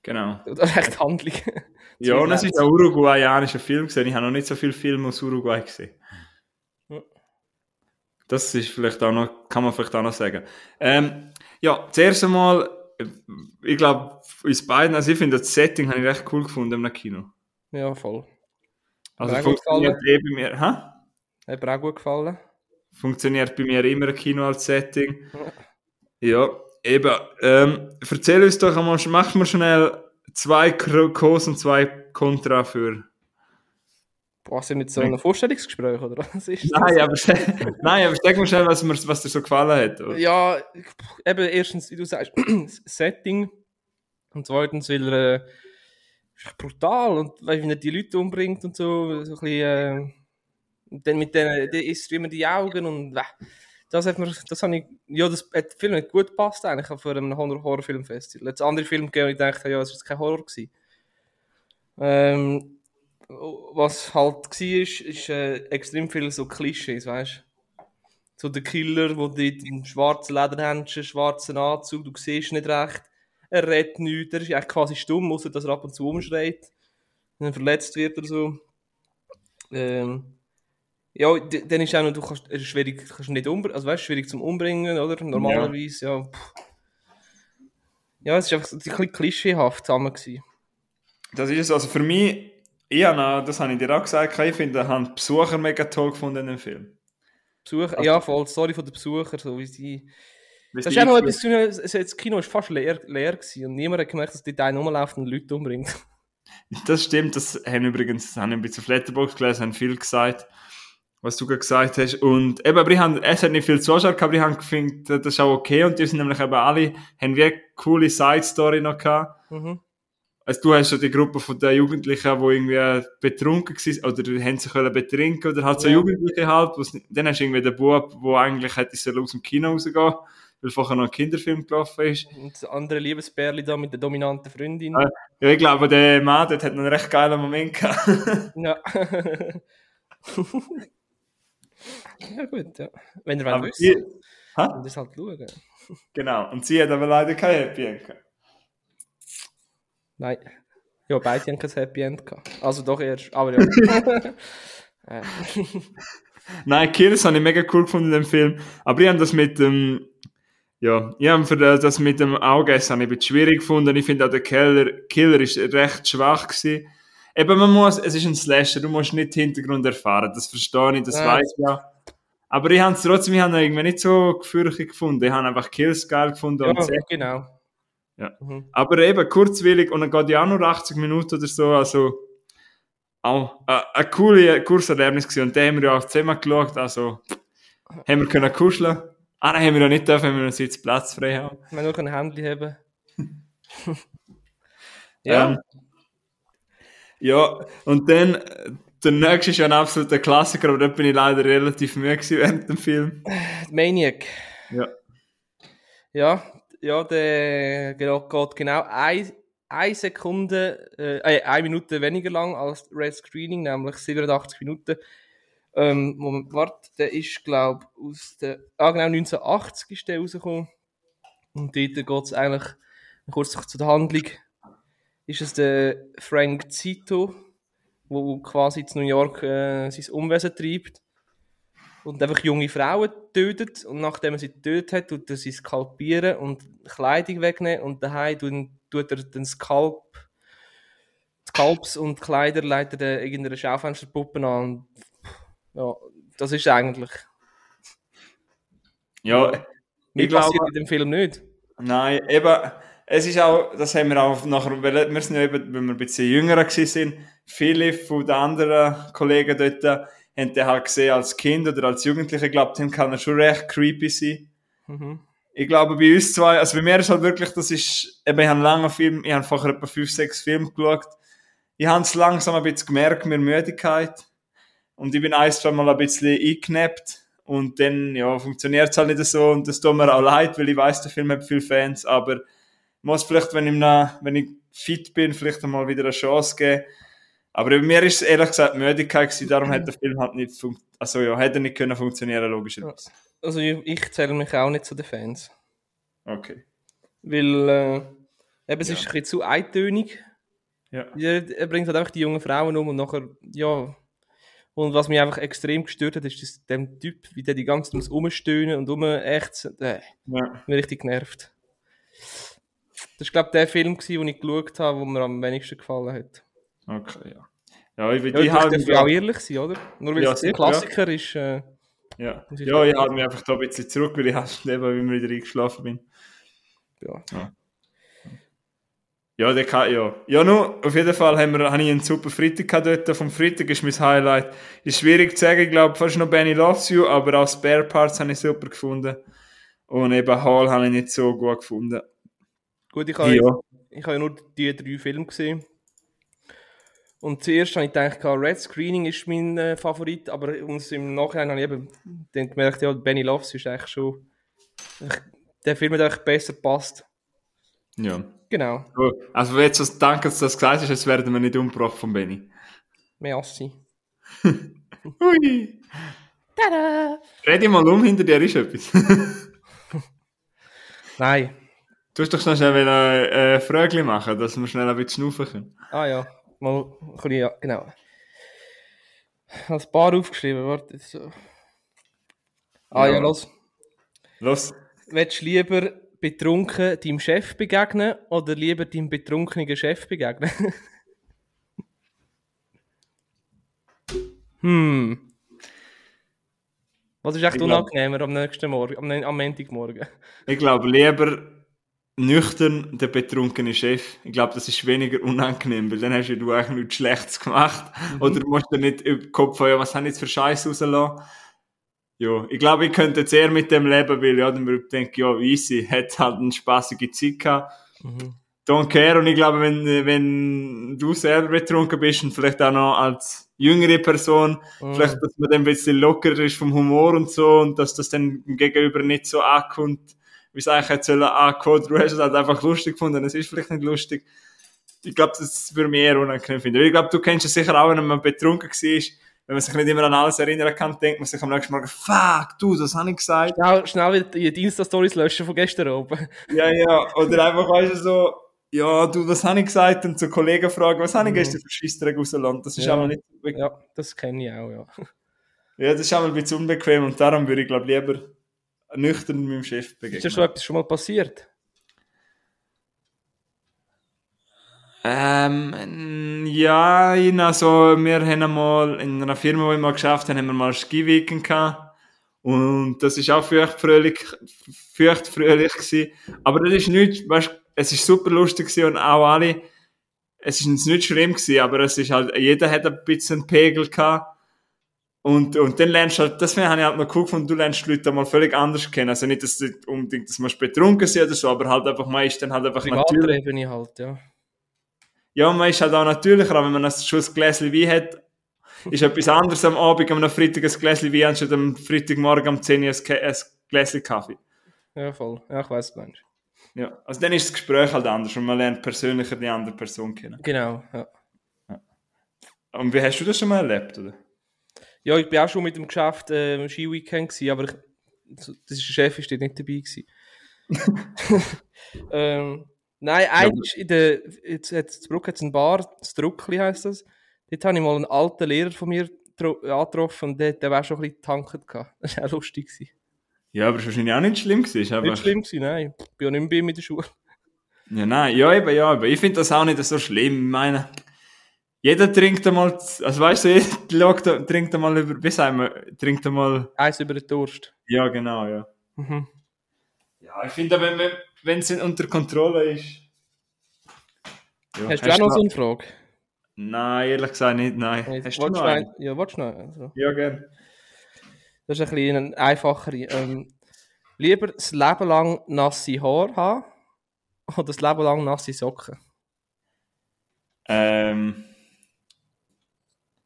Genau. Das ist echt Handlung. ja, und es ist ein uruguayanischer Film gesehen. Ich habe noch nicht so viele Filme aus Uruguay gesehen. Das ist vielleicht auch noch, kann man vielleicht auch noch sagen. Ähm, ja, zuerst einmal, ich glaube, uns beiden, also ich finde das Setting habe ich recht cool gefunden im Kino. Ja, voll. Also funktioniert eh bei mir, hä? Hat mir auch gut gefallen. Funktioniert bei mir immer ein Kino als Setting. ja, eben. Ähm, erzähl uns doch einmal, mach mal schnell zwei Kos und zwei Kontra für Sind mit so einem Vorstellungsgespräch, oder was ist das? Nein, aber, nein, aber sag mal schnell, was, mir, was dir so gefallen hat. Oder? Ja, eben erstens, wie du sagst, Setting und zweitens, weil er äh, brutal und weil er die Leute umbringt und so, so ein bisschen, äh, dann mit denen, der isst immer die Augen und äh, das hat mir, das habe ich, ja, das hat Film nicht gut gepasst eigentlich für einen Horrorfilmfestival. Jetzt andere Filme gegeben ich dachte, ja, es war kein Horror gewesen. Ähm, was halt war, ist, äh, extrem viel so Klischees, weißt? So der Killer, wo die in schwarzen Lederhändchen, schwarzen Anzug, du siehst nicht recht, er redet nichts, er ist eigentlich quasi stumm, außer dass er ab und zu umschreit, wenn er verletzt wird oder so. Ähm, ja, dann ist auch noch, du kannst, es schwierig, kannst nicht umbringen, also weißt, schwierig zum Umbringen, oder? Normalerweise, ja. Ja, ja es ist einfach ein bisschen klischeehaft zusammen. Das ist es, also für mich ja, das habe ich dir auch gesagt. Ich finde, ich habe die Besucher mega toll gefunden in dem Film. Besucher, also, ja, voll. Story von den Besuchern, so wie sie. Das ist auch noch etwas, das Kino war fast leer, leer gewesen und niemand hat gemerkt, dass die da rumläuft und Leute umbringt. Das stimmt, das haben übrigens, das haben ein bisschen auf Letterboxd gelesen, haben viel gesagt, was du gerade gesagt hast. Und eben, aber ich habe, es hat nicht viel Zuschauer gehabt, aber ich habe gefunden, das ist auch okay und die sind nämlich eben alle, haben wie eine coole Side-Story noch gehabt. Mhm also du hast ja die Gruppe von den Jugendlichen, die irgendwie betrunken waren oder haben sich betrinken oder halt so ja. Jugendliche halt. Dann hast du irgendwie den Bub, der eigentlich hätte aus dem Kino rausgehen weil vorher noch ein Kinderfilm gelaufen ist. Und das andere Liebesbärli da mit der dominanten Freundin. Ja, ich glaube, der Mann dort hat einen recht geilen Moment gehabt. ja. Ja, gut, ja. Wenn ihr wollt wissen, sie, dann das halt schauen. Genau. Und sie hat aber leider kein Happy End gehabt. Nein. Ja, beide haben kein Happy End gehabt. Also doch erst, aber ja. Äh, Nein, Kills habe ich mega cool gefunden in dem Film. Aber ich habe das mit dem, ja, ich habe für das mit dem Augessen ein bisschen schwierig gefunden. Ich finde auch der Killer, Killer ist recht schwach gewesen. Eben, man muss, es ist ein Slasher, du musst nicht den Hintergrund erfahren. Das verstehe ich, das Ja. weiß ich ja. Aber ich habe es trotzdem, ich habe irgendwie nicht so gefürchtet gefunden. Ich habe einfach Kills geil gefunden. und ja, sehr genau. Ja. Mhm. Aber eben kurzwillig und dann geht ja auch nur 80 Minuten oder so. Also auch äh, ein cooles Kurserlebnis gewesen. Und den haben wir ja auch zusammen geschaut. Also haben wir können kuscheln. Ah, nein, haben wir ja nicht dürfen, wenn wir uns jetzt Platz frei haben. Wir nur ein Handy haben. ja, Ähm, ja, und dann, der nächste ist ja ein absoluter Klassiker, aber dort bin ich leider relativ müde während dem Film. Maniac. Ja. Ja, ja, der genau- geht genau ein, eine Sekunde, äh, äh, eine Minute weniger lang als Red Screening, nämlich 87 Minuten. Ähm, Moment, warte, der ist, glaube ich, aus der, ah genau, 1980 ist der rausgekommen. Und dort geht es eigentlich, kurz zu der Handlung, ist es der Frank Zito, wo quasi in New York äh, sein Umwesen treibt und einfach junge Frauen tötet. Und nachdem er sie getötet hat, tut er sie skalpieren und Kleidung wegnehmen. Und daheim tut, er den Skalp Skalps und Kleider leitet er irgendeiner Schaufensterpuppe an. Ja, das ist eigentlich. Ja, mir Ich glaube- in dem Film nicht. Nein, eben, es ist auch, das haben wir auch nachher, weil wir sind ja eben, wenn wir ein bisschen jünger sind, viele von den anderen Kollegen dort haben den halt gesehen als Kind oder als Jugendliche, ich glaube, dem kann er schon recht creepy sein. Mhm. Ich glaube, bei uns zwei, also bei mir ist halt wirklich, das ist, eben, ich habe einen langen Film, ich habe vorher etwa fünf, sechs Filme geschaut. Ich habe es langsam ein bisschen gemerkt, mir Müdigkeit. Und ich bin ein, zwei Mal ein bisschen eingenappt. Und dann, ja, funktioniert es halt nicht so. Und das tut mir auch leid, weil ich weiß, der Film hat viele Fans. Aber ich muss vielleicht, wenn ich, nach, wenn ich fit bin, vielleicht einmal wieder eine Chance geben. Aber bei mir ist es ehrlich gesagt Müdigkeit gewesen, darum hat der Film halt nicht funktioniert. Also ja, hätte er nicht können funktionieren, logischerweise. Also ich, ich zähle mich auch nicht zu den Fans. Okay. Weil äh, eben, es Ja. ist ein bisschen zu eintönig. Ja. Er bringt halt einfach die jungen Frauen um und nachher, ja. Und was mich einfach extrem gestört hat, ist, dass der Typ, wie der die ganze Zeit muss rumstöhnen und rumächzen, äh, Ja. mir richtig genervt. Das war, glaube ich, der Film, gewesen, den ich geschaut habe, der mir am wenigsten gefallen hat. Okay, ja. Ja, ich, Ja, ich halte darf mich, auch ehrlich sein, oder? Nur weil Ja, es ein Klassiker ist. Äh, ja. ich ja, ich halte mich einfach da ein bisschen zurück, weil ich hast eben, wie ich wieder eingeschlafen bin. ja. Ja, der kann, ja. Ja, nur, auf jeden Fall haben wir, habe ich einen super Freitag gehabt dort. Vom Freitag ist mein Highlight. Ist schwierig zu sagen, ich glaube, fast noch Benny Loves You, aber auch Spare Parts habe ich super gefunden. Und eben Hall habe ich nicht so gut gefunden. Gut, ich habe, Ja. ich habe ja nur die drei Filme gesehen. Und zuerst habe ich gedacht, Red Screening ist mein äh, Favorit, aber uns im Nachhinein habe ich eben dann gemerkt, ja, Benny Loves ist eigentlich schon. Der Film hat eigentlich besser gepasst. Ja. Genau. Also, jetzt, was, danke, dass du das gesagt hast, jetzt werden wir nicht umgebracht von Benny. mehr Assi. Hui. Tada! Dich mal um, hinter dir ist etwas. Nein. Du hast doch schnell schnell ein äh, Frögli machen, dass wir schnell ein bisschen schnaufen können. Ah ja, mal ein bisschen, ja, genau. Als paar aufgeschrieben, warte. So. Ah ja, Ja. los. Los. Willst du lieber betrunken deinem Chef begegnen oder lieber deinem betrunkenen Chef begegnen? hm. Was ist echt Ich glaub- unangenehmer am nächsten Morgen, am, am Montagmorgen? Ich glaube, lieber nüchtern der betrunkene Chef. Ich glaube, das ist weniger unangenehm, weil dann hast du eigentlich nichts Schlechtes gemacht. Oder musst du nicht über den Kopf haben, ja, was haben jetzt für Scheiß rausgelassen. Ja, ich glaube, ich könnte jetzt eher mit dem leben, weil ja, dann würde ich denken, ja, easy, hat halt eine spaßige Zeit gehabt. Mhm. Don't care. Und ich glaube, wenn, wenn du selber betrunken bist und vielleicht auch noch als jüngere Person, Mhm. vielleicht, dass man dann ein bisschen lockerer ist vom Humor und so und dass das dann dem Gegenüber nicht so ankommt, es eigentlich hätte sollen. Du hast es halt einfach lustig gefunden, es ist vielleicht nicht lustig. Ich glaube, das würde mich eher unangenehm finden. Ich glaube, du kennst es sicher auch, wenn man betrunken war, wenn man sich nicht immer an alles erinnern kann, denkt man sich am nächsten Morgen, fuck, du, das habe ich gesagt. Schnell, schnell wieder die Insta-Stories löschen von gestern oben. Ja, ja, oder einfach, weißt du, so, ja, du, was habe ich gesagt? Und zu Kollegen fragen, was habe ich Mhm. gestern für Scheissdreck rausgelassen? Das ist Ja. einmal nicht so bequem. Ja, das kenne ich auch, ja. Ja, das ist einmal ein bisschen unbequem und darum würde ich, glaube lieber nüchtern mit meinem Chef Ist begegnen. dir so etwas schon mal passiert? Ähm, ja, also, wir haben einmal in einer Firma, wo ich mal geschafft habe, haben wir mal Skiweekend gehabt. Und das ist auch feuchtfröhlich, feuchtfröhlich gewesen. Aber das ist nicht, weißt, es ist super lustig gewesen und auch alle, es ist nicht schlimm gewesen, aber es ist halt, jeder hat ein bisschen einen Pegel gehabt. Und, und dann lernst du halt, das habe ich halt noch cool gefunden, du lernst die Leute mal völlig anders kennen. Also nicht, dass du unbedingt, dass man betrunken sind oder so, aber halt einfach, man ist dann halt einfach natürlich. Privatebene halt, ja. Ja, man ist halt auch natürlicher, aber wenn man ein- schon ein Gläschen Wein hat, ist etwas anderes am Abend, am Freitag ein Gläschen Wein, anstatt am Freitagmorgen um 10 Uhr ein, ein Gläschen Kaffee. Ja, voll. Ja, ich weiß, meinst. Ja, also dann ist das Gespräch halt anders und man lernt persönlicher die andere Person kennen. Genau, ja. Und wie hast du das schon mal erlebt, oder? Ja, ich bin auch schon mit dem Geschäft äh, im Skiweekend gewesen, aber ich, das ist der Chef ist dort nicht dabei gewesen. ähm, nein, eigentlich in der, jetzt, jetzt, Bruck hat es ein Bar, das Druckli heisst das. Dort habe ich mal einen alten Lehrer von mir tro- angetroffen und der, der war schon ein bisschen getankt. gehabt. Das war auch lustig. Gewesen. Ja, aber es war wahrscheinlich auch nicht schlimm gewesen. einfach- Nicht schlimm gewesen, nein. Ich bin ja nicht mehr bei in der Schule. Ja, nein, ja, eben, ja, aber ich finde das auch nicht so schlimm. Ich meine, jeder trinkt einmal, also weißt du, jeder trinkt einmal über, wie sagen wir, trinkt einmal, Eins über den Durst. ja, genau, ja. Mhm. Ja, ich finde, wenn wenn- wenn es unter Kontrolle ist. Ja, Hast du auch noch so eine Frage? Nein, ehrlich gesagt nicht, nein. Willst Hast du noch einen? Ja, willst du noch? Also, Ja, gerne. Das ist ein bisschen eine einfachere. Ähm, lieber das Leben lang nasse Haare haben oder das Leben lang nasse Socken? Ähm,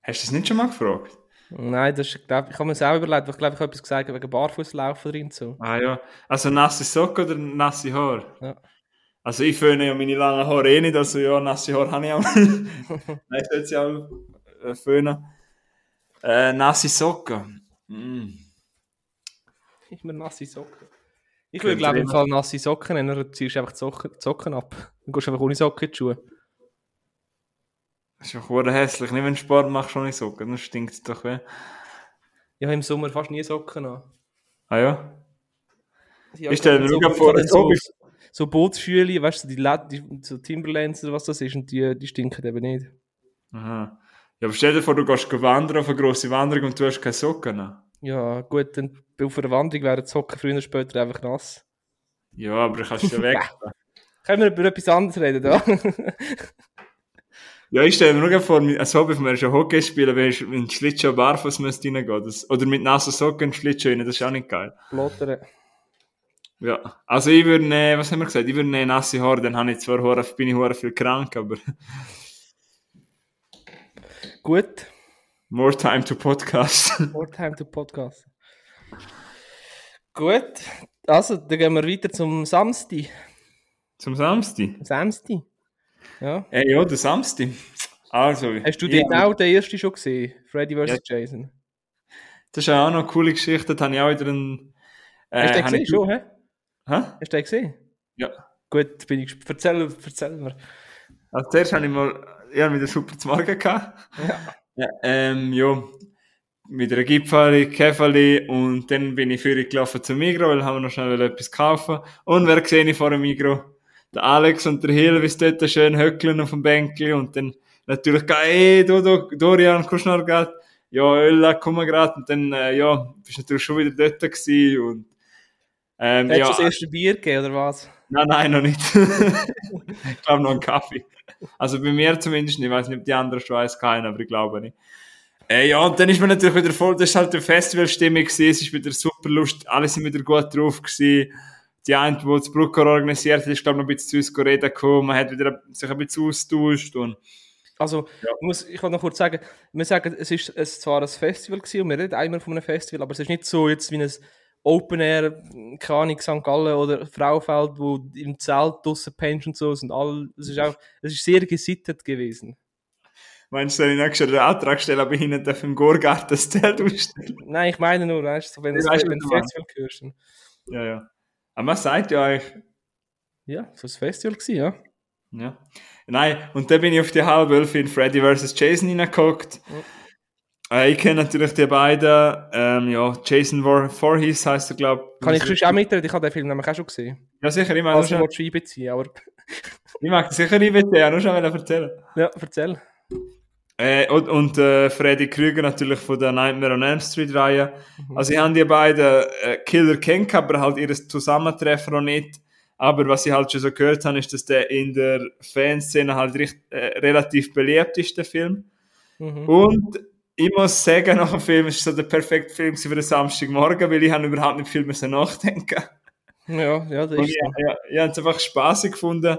hast du das nicht schon mal gefragt? Nein, das ist, glaub, ich habe mir das auch überlegt, weil ich glaube, ich habe etwas gesagt wegen Barfußlaufen drin. So. Ah ja. Also nasse Socken oder nasse Haare? Ja. Also ich föhne ja meine langen Haare eh nicht, also ja, nasse Haare habe ich auch. Nein, ich sollte sie auch äh, föhnen. Äh, nasse Socken. Mm. Immer nasse Socken. Ich würde glaube im immer- Fall nasse Socken nehmen, dann ziehst du einfach die Socken, die Socken ab. Dann gehst du einfach ohne Socken in die Schuhe. Das ist ja verdammt hässlich. Nicht, wenn du Sport machst, ohne Socken, dann stinkt es doch weh. Ich habe im Sommer fast nie Socken an. Ah ja? Ja, Ich stelle mir so, nur gerade vor, so, so Bootsschüle, weißt du, die, Led, die so Timberlands oder was das ist, und die, die stinken eben nicht. Aha. Ja, aber stell dir vor, du gehst wandern auf eine grosse Wanderung und du hast keine Socken an. Ja, gut, dann auf einer Wanderung wären die Socken früher oder später einfach nass. Ja, aber du kannst sie weg. Können wir über etwas anderes reden da? Ja, ich stelle mir nur vor, als Hobby von mir ist ja Hockey spielen, wenn ich in den Schlittschuh barfuß müsste reingehen. Das, oder mit nassen Socken in den Schlittschuh rein, das ist auch nicht geil. Lottern. Ja. Also ich würde nehmen, was haben wir gesagt? Ich würde nehmen nasse Haare, dann habe ich zwar Haare, bin ich Haare viel krank, aber Gut, more time to podcast. more time to podcast. Gut, also dann gehen wir weiter zum Samstag. Zum Samstag. Samstag? Ja. Äh, ja, der Samstag. Also, Hast du dort hab- auch den ersten schon gesehen? Freddy vs. Jason. Das ist ja auch noch eine coole Geschichte, da habe ich auch wieder einen... Äh, Hast du den gesehen ich- schon, hä? Hä? Hast du den gesehen? Ja. Gut, bin ich Erzähl, erzähl mir. Also zuerst habe ich mal, ja, wieder super zu Morgen gehabt. Ja. Ja, ähm, ja, mit einer Gipfeli, Käferli und dann bin ich für gelaufen zum Migro, weil haben wir noch schnell etwas kaufen. Und wer sehe ich vor dem Migro? Der Alex und der Hill, wie sie dort schön höckeln auf dem Bänkli und dann natürlich, ey, du, du, Dorian, kommst du noch grad? Ja, Ölla, komm mal grad. Und dann, äh, ja, bist natürlich schon wieder dort gewesen und, ähm, Hast ja, du das erste Bier gegeben, oder was? Nein, nein, noch nicht. ich glaube noch einen Kaffee. Also bei mir zumindest nicht. Ich weiß nicht, ob die anderen schon eins keinen, aber ich glaube nicht. Äh, ja, und dann ist man natürlich wieder voll, das ist halt eine Festivalstimmung gewesen, es ist wieder super lustig, alle sind wieder gut drauf gewesen. Die eine, die das Brucker organisiert hat, ist glaube ich noch ein bisschen zu uns reden gekommen, man hat wieder sich ein bisschen austauscht und Also, Ja. ich, muss, ich kann noch kurz sagen, wir sagen, es ist es zwar ein Festival gewesen, und wir reden einmal von einem Festival, aber es ist nicht so jetzt wie ein Open Air, keine Ahnung, St. Gallen oder Fraufeld, wo im Zelt draussen pennst und so, sind all, es ist auch, es ist sehr gesittet gewesen. Meinst du, soll ich noch schon einen Antrag stellen, aber hinten darf im Gorgarten das Zelt ausstellen? Nein, ich meine nur, weißt du, wenn du meinst. Festival hörst. dann- Ja, ja. Aber man sagt ja eigentlich, Ja, so ein Festival gewesen, ja. ja. Nein, und dann bin ich auf die halbe Elf in Freddy vs. Jason hineingeguckt. Äh, ich kenne natürlich die beiden, ähm, ja, Jason Vor Voorhees heißt er, glaube Kann ich sonst auch mitreden? Ich habe den Film nämlich auch schon gesehen. Ja, sicher, ich mag Also, ich will einbeziehen, aber... ich mag das sicher nicht mit dir, nur schon erzählen. Ja, erzähl. Äh, und und äh, Freddy Krüger natürlich von der Nightmare on Elm Street Reihe. Also ich habe die beiden äh, Killer kennt, aber halt ihres Zusammentreffen noch nicht. Aber was ich halt schon so gehört habe, ist, dass der in der Fanszene halt recht, äh, relativ beliebt ist, der Film. Mhm. Und ich muss sagen, nach dem Film ist es so der perfekte Film für den Samstagmorgen, weil ich habe überhaupt nicht viel müssen nachdenken. Ja, ja, das ist ich, so. ja, ich habe es einfach spaßig gefunden.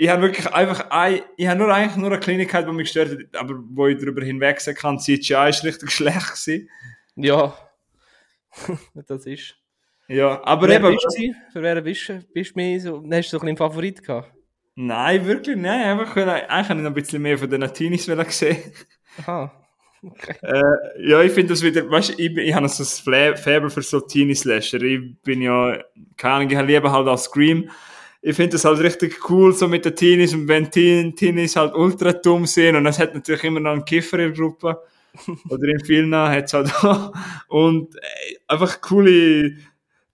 Ich habe wirklich einfach ein, ich habe nur eigentlich nur eine Kleinigkeit, die mich gestört hat, aber wo ich darüber hinwegsehen kann, CGI ist richtig schlecht gewesen. Ja. das ist... Ja, aber Wer eben, bist du? Für wen bist du? Bist du mehr so... Hast du so ein bisschen Favorit gehabt? nein, wirklich, nein, einfach, eigentlich habe ich noch ein bisschen mehr von den Teenies sehen. Aha. Okay. Äh, ja, ich finde das wieder, weißt du, ich, ich habe so ein Faible für so Teenie-Slasher. Ich bin ja, keine Ahnung, ich liebe halt auch Scream. Ich finde das halt richtig cool, so mit den Teenies, und wenn Teen, Teenies halt ultra dumm sind, und es hat natürlich immer noch einen Kiffer in der Gruppe, oder in vielen hat es halt auch, und äh, einfach coole,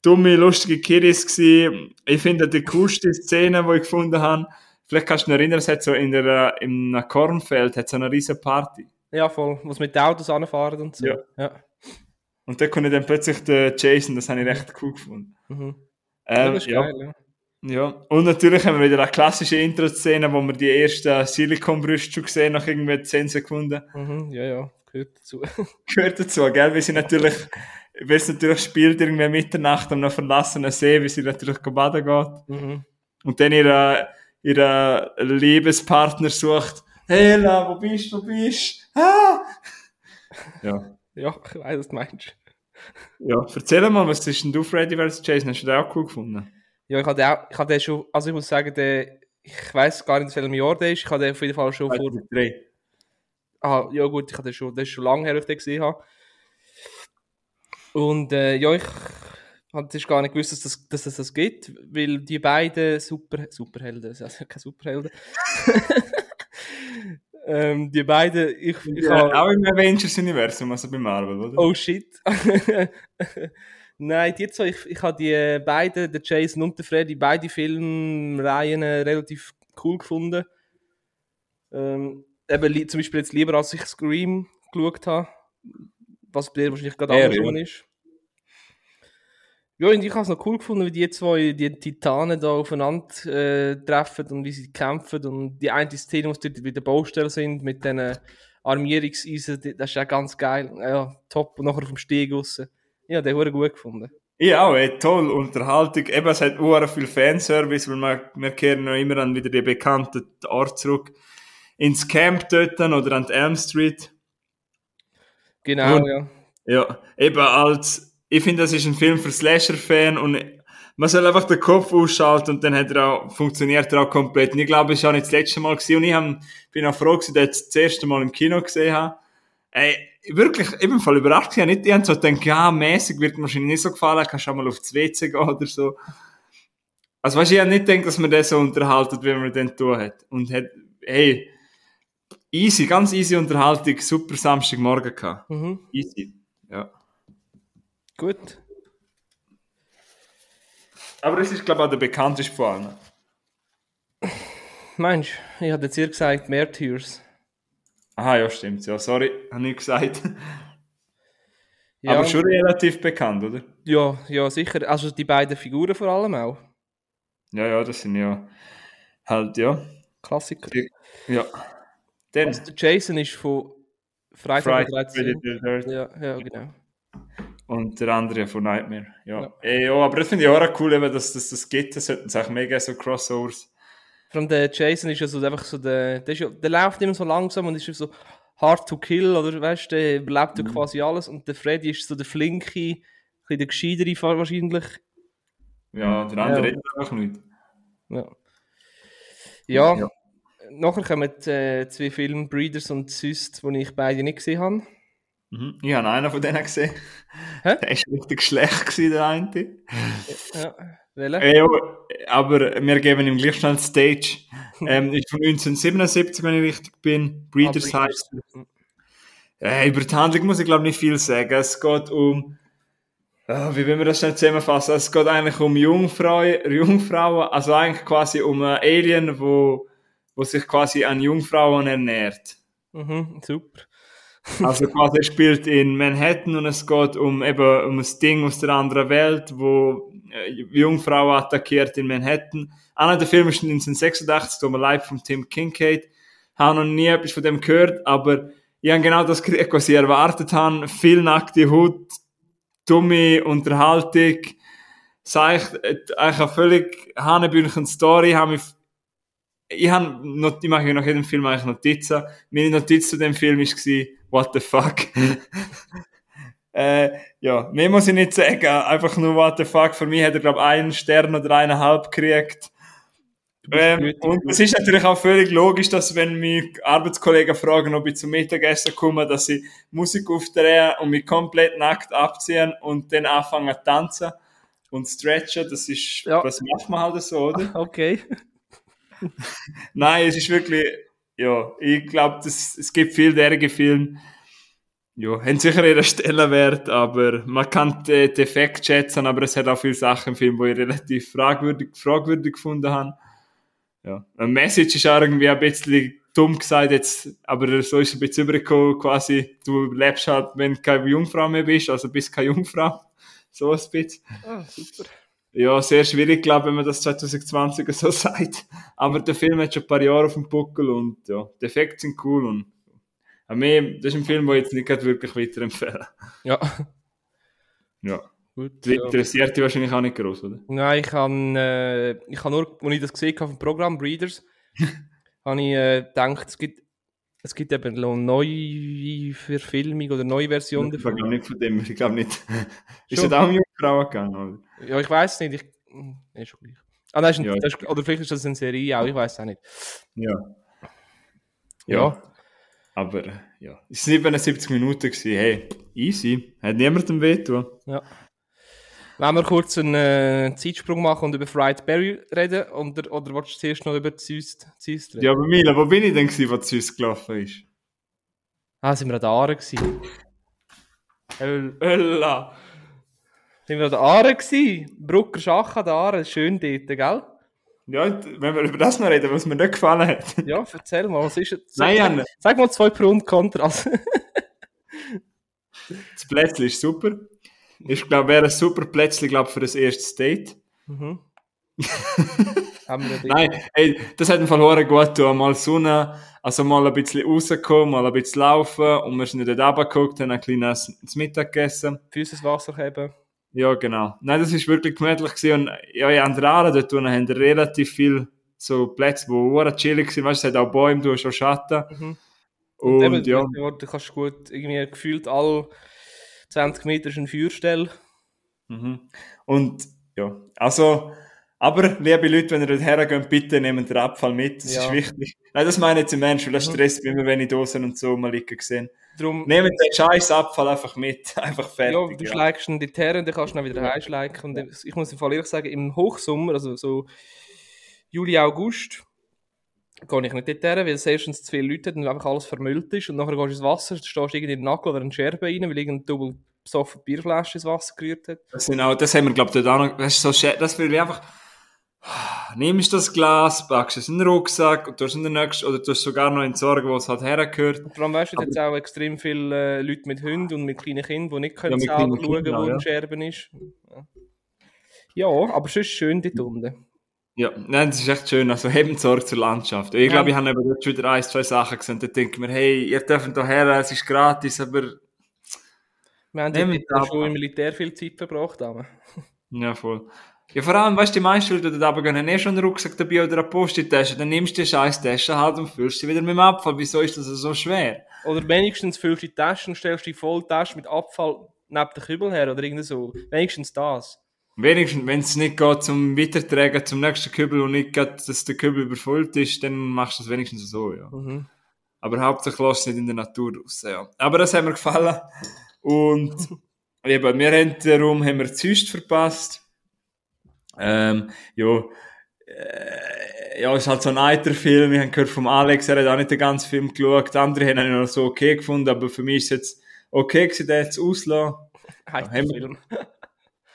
dumme, lustige Kiddies gewesen. Ich finde die coolste Szene, die ich gefunden habe, vielleicht kannst du dich erinnern, es hat so in der, äh, im Kornfeld, hat so eine riesen Party. Ja, voll. Was mit den Autos anfahren und so. Ja. ja. Und da konnte dann plötzlich den Jason, das habe ich recht cool gefunden. Mhm. Ähm, ja, geil, ja. Ja. Und natürlich haben wir wieder eine klassische Intro-Szene, wo wir die ersten Silikonbrüste schon gesehen nach irgendwie 10 Sekunden. Mhm. Ja, ja. Gehört dazu. Gehört dazu, gell? Wie sie natürlich, wie es natürlich spielt, irgendwie Mitternacht am noch verlassenen See, wie sie natürlich baden geht. mhm. Und dann ihre, ihre Liebespartner sucht. Hela, wo bist du, wo bist du? Ah! Ja. Ja, ich weiß, was du meinst. Ja, erzähl mal, was ist denn du, Freddy vs. Jason? Hast du den auch cool gefunden? Ja, ich hatte auch, ich hatte schon, also ich muss sagen, der, ich weiß gar nicht, in welchem Jahr der ist. Ich hatte den auf jeden Fall schon vor, 2003. ah, ja gut, ich hatte den schon, das ist schon lange her, dass ich den gesehen habe. Und äh, ja, ich hatte gar nicht gewusst, dass, das, dass es das gibt, weil die beiden Super, Superhelden, also keine Superhelden, ähm, die beiden, ich, ich Ja, habe, auch im Avengers-Universum, also bei Marvel, oder? oh shit. Nein, die zwei, ich, ich habe die äh, beiden, der Jason und der Freddy, beide Filmreihen äh, relativ cool gefunden. Ähm, eben zum Beispiel jetzt lieber, als ich Scream geschaut habe, was bei dir wahrscheinlich gerade Ja, andersrum ist. Ja, und ich habe es noch cool gefunden, wie die zwei, die Titanen da aufeinander äh, treffen und wie sie kämpfen und die eine Szene, wo sie bei der Baustelle sind, mit diesen Armierungseisen, das ist ja ganz geil. Ja, top. Und nachher auf dem Steg raus. Ja, den habe ich gut gefunden. Ich auch, ey, toll, Unterhaltung. Eben, es hat auch viel Fanservice, weil wir, wir kehren noch immer an wieder die bekannten Ort zurück. Ins Camp dort oder an die Elm Street. Genau, Und- ja. Ja, eben als, ich finde, das ist ein Film für Slasher-Fan und man soll einfach den Kopf ausschalten und dann hat er auch, funktioniert er auch komplett. Und ich glaube, es war auch nicht das letzte Mal gewesen und ich hab, bin auch froh gewesen, dass ich das, das erste Mal im Kino gesehen habe. Ey, wirklich, ebenfalls überrascht gewesen. Nicht, ich hab so gedacht, ja, mäßig wird mir wahrscheinlich nicht so gefallen, kannst auch mal aufs WC gehen oder so. Also weißt du, ich hab nicht gedacht, dass man das so unterhalten, wie man den tun hat. Und hat, hey, easy, ganz easy Unterhaltung, super Samstagmorgen gehabt. Mhm. Easy. Ja. Gut. Aber es ist, glaube ich, auch der bekannteste von allen. Meinst du, ich hatte jetzt hier gesagt, mehr Aha, ja, stimmt. Ja, sorry, habe ich gesagt. Ja, Aber schon relativ bekannt, oder? ja, ja, sicher. Also die beiden Figuren vor allem auch. Ja, ja, das sind ja halt, ja. Klassiker. Ja. Dann, Also, der Jason ist von Freitag der 13. Friday the 13th. Ja, ja, genau. Und der andere von Nightmare. Ja. Ja. Ey, ja aber das finde ich auch cool, eben, dass das, das gibt. Das sollten sich mega so Crossovers. Vor allem der Jason ist ja so einfach so der, der, ja, der läuft immer so langsam und ist so hard to kill oder weißt du, der überlebt ja quasi alles und der Freddy ist so der flinke, ein bisschen der gescheitere Fall wahrscheinlich. Ja, der andere Ja. redet auch nicht. Ja. Ja, Ja. nachher kommen äh, zwei Filme, Breeders und Syst, die ich beide nicht gesehen habe. Mhm. Ich habe einen von denen gesehen. Hä? Der war richtig schlecht, gewesen, der eine. Ja, welcher? Äh, ja, aber wir geben ihm gleich schnell Stage. Ähm, ist von 1977, wenn ich richtig bin. Breeders Ah, heißt. Äh, über die Handlung muss ich glaube nicht viel sagen. Es geht um. Ah, wie will man das schnell zusammenfassen? Es geht eigentlich um Jungfrauen, Jungfrauen, also eigentlich quasi um einen Alien, wo, wo sich quasi an Jungfrauen ernährt. Mhm, super. Also quasi er spielt in Manhattan und es geht um eben um ein Ding aus der anderen Welt, wo äh, Jungfrauen attackiert in Manhattan. Einer der Filme ist 1986, Tom Alive von Tim Kincaid. Habe noch nie etwas von dem gehört, aber ich habe genau das gekriegt, was ich erwartet habe. Viel nackte Haut, dumme Unterhaltung. Sag ich, äh, eine völlig hanebüchen Story. Habe mich ich habe ich mache nach jedem Film eigentlich Notizen. Meine Notiz zu dem Film war, what the fuck. äh, ja, mehr muss ich nicht sagen. Einfach nur what the fuck. Für mich hat er, glaube ich, einen Stern oder eineinhalb gekriegt. Ähm, und es ist natürlich auch völlig logisch, dass wenn mich Arbeitskollegen fragen, ob ich zum Mittagessen komme, dass sie Musik aufdrehen und mich komplett nackt abziehen und dann anfangen zu tanzen und stretchen. Das ist, Ja. das macht man halt so, oder? Okay. Nein, es ist wirklich, ja, ich glaube, es gibt viel derige Filme, ja, haben sicher ihren Stellenwert, aber man kann den Defekt schätzen, aber es hat auch viele Sachen im Film, die ich relativ fragwürdig, fragwürdig gefunden habe. Ja, eine Message ist auch irgendwie ein bisschen dumm gesagt jetzt, aber so ist es ein bisschen übergekommen, quasi, du lebst halt, wenn du keine Jungfrau mehr bist, also bist keine Jungfrau. So ein bisschen. Ah, super. Ja, sehr schwierig, glaube ich, wenn man das 2020 so sagt. Aber der Film hat schon ein paar Jahre auf dem Buckel und ja, die Effekte sind cool und an mir, das ist ein Film, den ich jetzt nicht wirklich weiterempfehlen. Ja, Ja. gut. Das Ja. interessiert dich wahrscheinlich auch nicht groß, oder? Nein, ich habe äh, ich hab nur, als ich das gesehen habe vom Programm Breeders, habe ich äh, gedacht, es gibt, es gibt eben noch neue Verfilmung oder neue Version Ich davon. glaube nicht von dem, ich glaube nicht. Ist es auch um Jungfrauen gegangen, oder? Ja, ich weiß nicht. Ich, ist schon gleich. Ah, nein, ist ein, Ja. das ist, oder vielleicht ist das eine Serie auch, ich weiß auch nicht. Ja. Ja. Aber, ja. Es waren 77 Minuten gewesen. Hey, easy. Hat niemandem wehtun. Ja. Wenn wir kurz einen äh, Zeitsprung machen und über Fried Berry reden, oder, oder willst du zuerst noch über Süß reden? Ja, aber Mila, wo bin ich denn gewesen, wo zu uns gelaufen ist? Ah, sind wir an der Aare gewesen. Hölla. Sind wir an der Aare gewesen? Brucker Schach an der Aare, schön dort, gell? Ja, wenn wir über das noch reden, was mir nicht gefallen hat. Ja, erzähl mal, was ist es? Nein, sag, sag mal zwei Pro und Contra. Also, Das Plätzchen ist super. Ich glaube, wäre ein super Plätzchen, glaube für das erste Date. mhm. Haben wir Nein, ey, das hat im Fall hure gut getan. Mal Sonne, also mal ein bisschen rauskommen, mal ein bisschen laufen und wir sind dort runtergeguckt, haben ein kleines Mittag gegessen. Füße ins Wasser haben. Ja, genau. Nein, das ist wirklich gemütlich gewesen. Und ja, in Andrade, dort unten haben wir relativ viel so Plätze, wo hure chillig sind. Weißt du, es hat auch Bäume, du hast auch Schatten. Mhm. Und, Eben, ja, Du du kannst gut, irgendwie gefühlt alle 20 Meter ist ein Feuerstell. Mhm. Und ja, also, aber liebe Leute, wenn ihr dort hergeht, bitte nehmt den Abfall mit, das Ja. ist wichtig. Nein, das meine ich jetzt im Ernst, weil das Mhm. stresst mich immer, wenn ich Dosen und so mal liegen sehe. Darum, Nehmt den scheiß Abfall einfach mit, einfach ja, fertig. du Ja, schlägst ihn in die Terre und dann kannst du ihn wieder heimschleichen. Und ich muss im Fall ehrlich sagen, im Hochsommer, also so Juli, August, gehe ich nicht in die Terre, weil es erstens zu viele Leute hat und einfach alles vermüllt ist. Und nachher gehst du ins Wasser, stehst irgendwie in den Nagel oder in Scherbe rein, weil irgendein doppel besoffen Bierflasche ins Wasser gerührt hat. Das, sind auch, das haben wir, glaube ich, dort auch noch, das ist so das will ich einfach, nimmst das Glas, packst es in den Rucksack und tust in den nächsten, oder tust sogar noch entsorgen, wo es halt hergehört. Und vor allem, weißt du, jetzt auch extrem viele äh, Leute mit Hunden und mit kleinen Kindern, die nicht können mit selber kleinen schauen, Kindern, wo ja. ein Scherben ist. Ja. ja, aber es ist schön dort unten. Ja, nein, das ist echt schön. Also, hebt Sorge zur Landschaft. Ich Ja. glaube, ich habe eben dort schon wieder ein, zwei Sachen gesehen. Da denke ich mir, hey, ihr dürft hierher, es ist gratis, aber, Wir haben schon im Militär viel Zeit verbracht. Aber. ja, voll. Ja, vor allem, weißt du, die meisten Leute, die da gehen, haben eh schon einen Rucksack dabei oder eine Post-it-Tasche. Dann nimmst du die scheiß Tasche halt und füllst sie wieder mit dem Abfall. Wieso ist das so schwer? Oder wenigstens füllst du die Tasche und stellst die volle Tasche mit Abfall neben den Kübel her oder irgendwie so. Wenigstens das. Wenigstens, wenn es nicht geht zum Weitertragen zum nächsten Kübel und nicht geht, dass der Kübel überfüllt ist, dann machst du das wenigstens so, ja. Mhm. Aber hauptsächlich lässt es nicht in der Natur raus, ja. Aber das hat mir gefallen. Und eben, wir haben den Raum, haben wir Züst verpasst. Ähm, ja, äh, ja, es ist halt so ein alter Film. Ich habe gehört vom Alex, er hat auch nicht den ganzen Film geschaut. Andere haben ihn noch so okay gefunden, aber für mich ist es jetzt okay gewesen, den jetzt auszulassen. Heiter Film.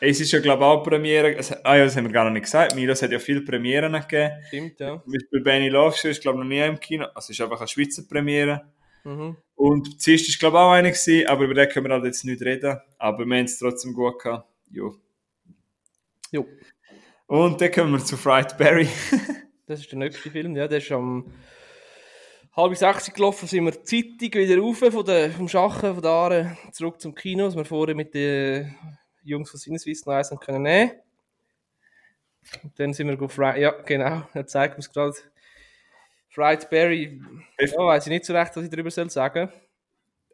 Es ist ja, glaube ich, auch Premiere. Ah ja, das haben wir gar noch nicht gesagt. Milos hat ja viele Premieren gegeben. Stimmt, ja. Zum Beispiel Benny Love Show ist, glaube ich, noch nie im Kino. Also, es ist einfach eine Schweizer Premiere. Mhm. Und Zist ist, glaube ich, auch eine gewesen, aber über den können wir halt jetzt nicht reden. Aber wir haben es trotzdem gut gehabt. Jo. Jo. Und dann kommen wir zu Fried Berry. Das ist der nächste Film, ja. Der ist am halb sechs gelaufen, sind wir zeitig wieder rauf von der, vom Schachen von der Aare zurück zum Kino, dass wir vorher mit den Jungs von Sinneswiss noch eins können nehmen. Und dann sind wir go Fry, ja genau, er zeigt uns gerade Fried Berry, ja, weiß ich nicht so recht, was ich darüber soll sagen.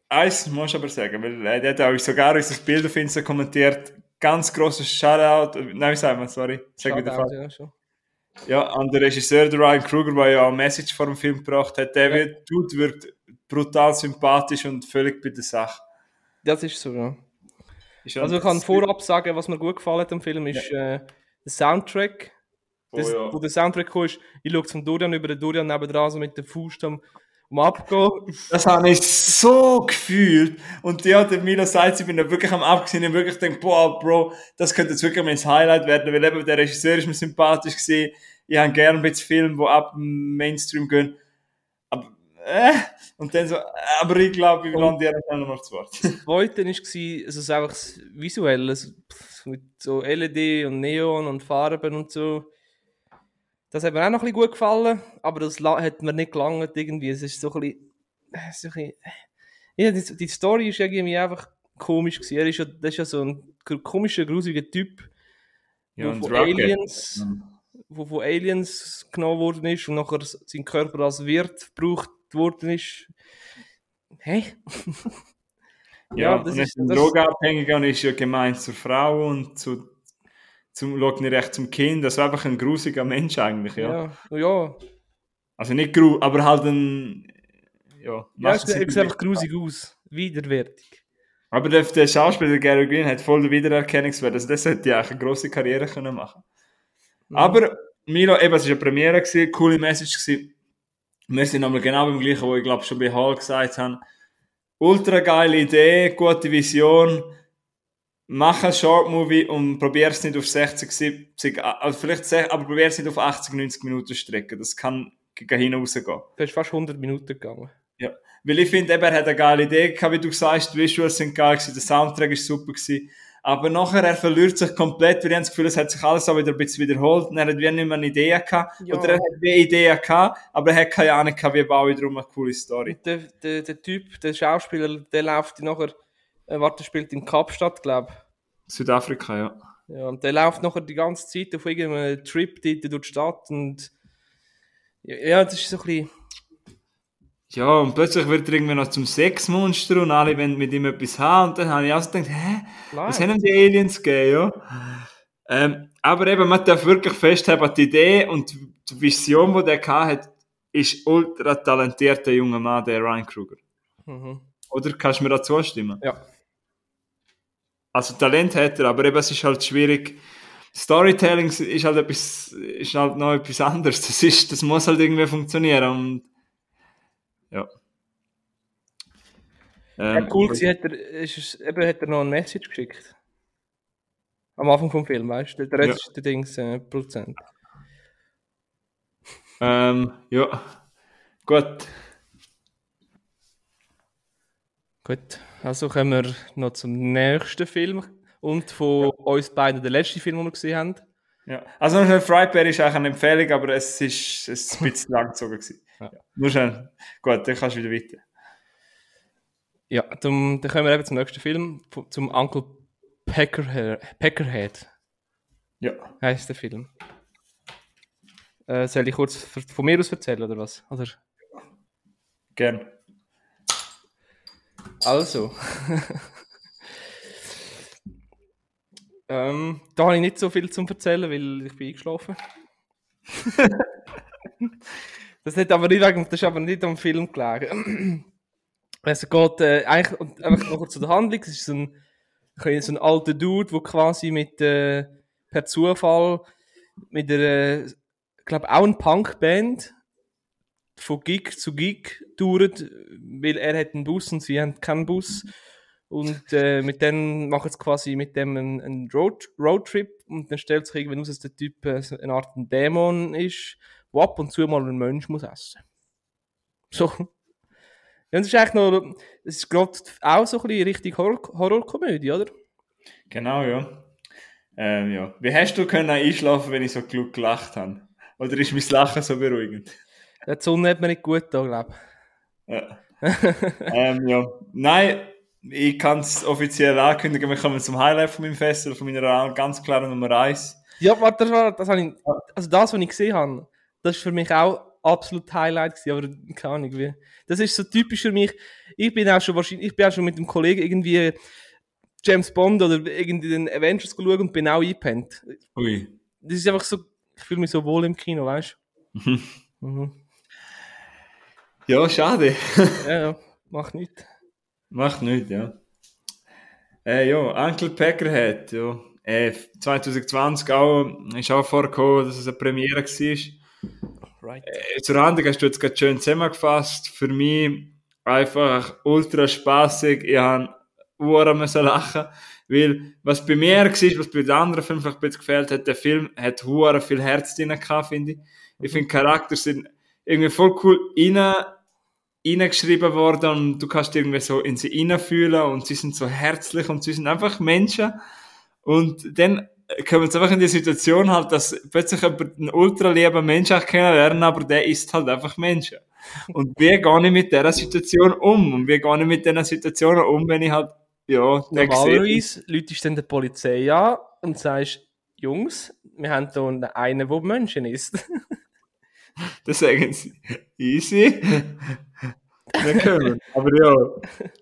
Eins musst du aber sagen, weil äh, der hat auch sogar unser Bild auf Insta kommentiert. Ganz grosses Shoutout, nein, wie sagen wir, sorry, sag wieder falsch. ja, schon. Ja, an der Regisseur, Ryan Kruger, der ja auch eine Message vor dem Film gebracht hat, der wird, Dude wirkt brutal sympathisch und völlig bei der Sache. Das ist so, ja. Ist Also ich kann vorab sagen, was mir gut gefallen hat am Film, ist äh, der Soundtrack. Oh, Das, ja. Wo der Soundtrack kam, ist, ich schaue zum Dorian über den Dorian nebendran, so mit der Faust am, am Abgehen. Das habe ich so gefühlt. Und ja, der Milo sagt, ich bin da wirklich am Abgesehen, hab wirklich gedacht, boah, Bro, das könnte jetzt wirklich mein Highlight werden, weil eben der Regisseur ist mir sympathisch gesehen. Ich habe gerne ein bisschen Filme, die ab dem Mainstream gehen. Aber, äh, und dann so, äh, aber ich glaube, wir landen ja nochmal zu Wort. Das Zweite war, also es einfach das Visuelle, mit so LED und Neon und Farben und so. Das hat mir auch noch ein bisschen gut gefallen, aber das hat mir nicht gelangt irgendwie. Es ist so ein bisschen, äh, so ein bisschen ja, die, die Story ist irgendwie einfach komisch gewesen. Er ist ja, das ist ja so ein komischer, grusiger Typ, Ja, und von. Aliens, wo von Aliens genommen worden ist und nachher sein Körper als Wirt gebraucht worden ist. Hä? Ja, das und er ist- ein das- Drogenabhängiger und ist ja gemeint zur Frau und zu, zum, schaut nicht recht zum Kind. Also einfach ein grusiger Mensch eigentlich, ja. Ja, ja. Also nicht gru, aber halt ein, ja. Ja, es sieht einfach grusig aus. Widerwärtig. Aber der, der Schauspieler Gary Green hat voll den Wiedererkennungswert. Also das hätte ja eigentlich eine grosse Karriere können machen. Mhm. Aber Milo, eben, es war eine Premiere, gewesen, coole Message. Gewesen. Wir sind nochmal genau beim gleichen, wo ich glaube schon bei Hall gesagt habe. Ultra geile Idee, gute Vision. Mach ein Short Movie und probier es nicht auf 60, 70, also vielleicht, 60, aber probier es nicht auf 80, 90 Minuten strecken. Das kann gegen hinten rausgehen. Du bist fast 100 Minuten gegangen. Ja, weil ich finde, er hat eine geile Idee gehabt, wie du sagst, die Visuals sind geil gewesen, der Soundtrack ist super gewesen. Aber nachher, er verliert sich komplett, weil ich das Gefühl, es hat sich alles auch wieder ein bisschen wiederholt und er hat wie nicht mehr eine Idee gehabt. Ja. Oder er hat wie Ideen gehabt, aber er hat keine Ahnung gehabt, wie baue ich darum eine coole Story. Der, der, der Typ, der Schauspieler, der läuft nachher, äh, warte, spielt in Kapstadt, glaube Südafrika, ja. ich. Ja, und der läuft nachher die ganze Zeit auf irgendeinem Trip dort durch die Stadt und ja, das ist so ein bisschen, Ja, und plötzlich wird er irgendwie noch zum Sexmonster und alle wollen mit ihm etwas haben. Und dann habe ich auch gedacht, hä? Was nein. haben die Aliens gegeben, ja? Ähm, aber eben, man darf wirklich festhalten, die Idee und die Vision, die der hat, ist ultra talentierter junger Mann, der Ryan Kruger. Mhm. Oder kannst du mir dazu zustimmen? Ja. Also Talent hat er, aber eben, es ist halt schwierig. Storytelling ist halt etwas, ist halt noch etwas anderes. Das ist, das muss halt irgendwie funktionieren und ja. Ja, Ähm, cool gewesen, hat er, ist es, eben hat er noch ein Message geschickt. Am Anfang vom Film, weißt du? Der Rest Ja. ist der Dings, äh, Prozent. Ähm, ja. Gut. Gut, also kommen wir noch zum nächsten Film und von uns beiden der letzte Film, den wir gesehen haben. Ja. Also noch schnell, ist eigentlich eine Empfehlung, aber es ist, es ist ein bisschen lang gezogen gewesen. Ja. Nur schnell. Gut, dann kannst du wieder weiter. Ja, zum, dann kommen wir eben zum nächsten Film, zum Uncle Peckerhead. Peckerhead Ja. heißt der Film. Äh, soll ich kurz von mir aus erzählen, oder was? Oder? Gern. Also. Ähm, da habe ich nicht so viel zu erzählen, weil ich bin eingeschlafen. das, hat aber nicht das ist aber nicht am Film gelegen. es geht äh, eigentlich einfach noch zu der Handlung. Es ist so ein, so ein alter Dude, der quasi mit äh, per Zufall mit einer, ich glaube auch eine Punkband von Gig zu Gig dauert, weil er hat einen Bus und sie haben keinen Bus. Und äh, mit denen machen sie quasi mit dem einen, einen Road, Roadtrip und dann stellt sich irgendwann aus, dass der Typ eine Art Dämon ist, der ab und zu mal einen Mensch muss essen. So. Ja, das ist eigentlich noch, das ist gerade auch so ein bisschen richtig Horror Horrorkomödie, oder? Genau, ja. Ähm, ja. Wie hast du können einschlafen, wenn ich so klug gelacht habe? Oder ist mein Lachen so beruhigend? Die Sonne hat mir nicht gut da, glaube ich. Ja. ähm, ja. Nein, ich kann es offiziell ankündigen, wir kommen zum Highlight von meinem Festival, von meiner ganz klaren Nummer 1. Ja, warte, das, das, ich, also das, was ich gesehen habe, das ist für mich auch absolut Highlight gewesen, aber keine Ahnung wie. Das ist so typisch für mich. Ich bin auch schon wahrscheinlich, ich bin auch schon mit dem Kollegen irgendwie James Bond oder irgendwie den Avengers geschaut und bin auch eingepennt. Ui. Das ist einfach so, ich fühle mich so wohl im Kino, weißt du? mhm. Ja, schade. ja, ja, macht nichts. Macht nichts, ja. Äh, ja, Uncle Peckerhead, ja. Äh, 2020 auch, ist auch vorgekommen, dass es eine Premiere war. Right. Äh, zur Handlung hast du jetzt gerade schön zusammengefasst. Für mich einfach ultra spaßig. Ich habe Uhren müssen lachen. Weil, was bei mir war, was bei den anderen Filmen vielleicht ein bisschen gefällt hat, der Film hat hure viel Herz drin gehabt, finde ich. Ich finde, Charakter sind irgendwie voll cool rein, reingeschrieben worden und du kannst irgendwie so in sie reinfühlen und sie sind so herzlich und sie sind einfach Menschen. Und dann kommen wir jetzt einfach in die Situation halt, dass plötzlich einen ultra lieben Menschen kennenlernen, aber der ist halt einfach Menschen. Und wie gehe ich mit dieser Situation um? Und wie gehe ich mit diesen Situationen um, wenn ich halt ja, Normalerweise läutest du dann die Polizei an und sagst, Jungs, wir haben hier einen, der Menschen ist. das sagen sie. Easy. Wir können. Aber ja,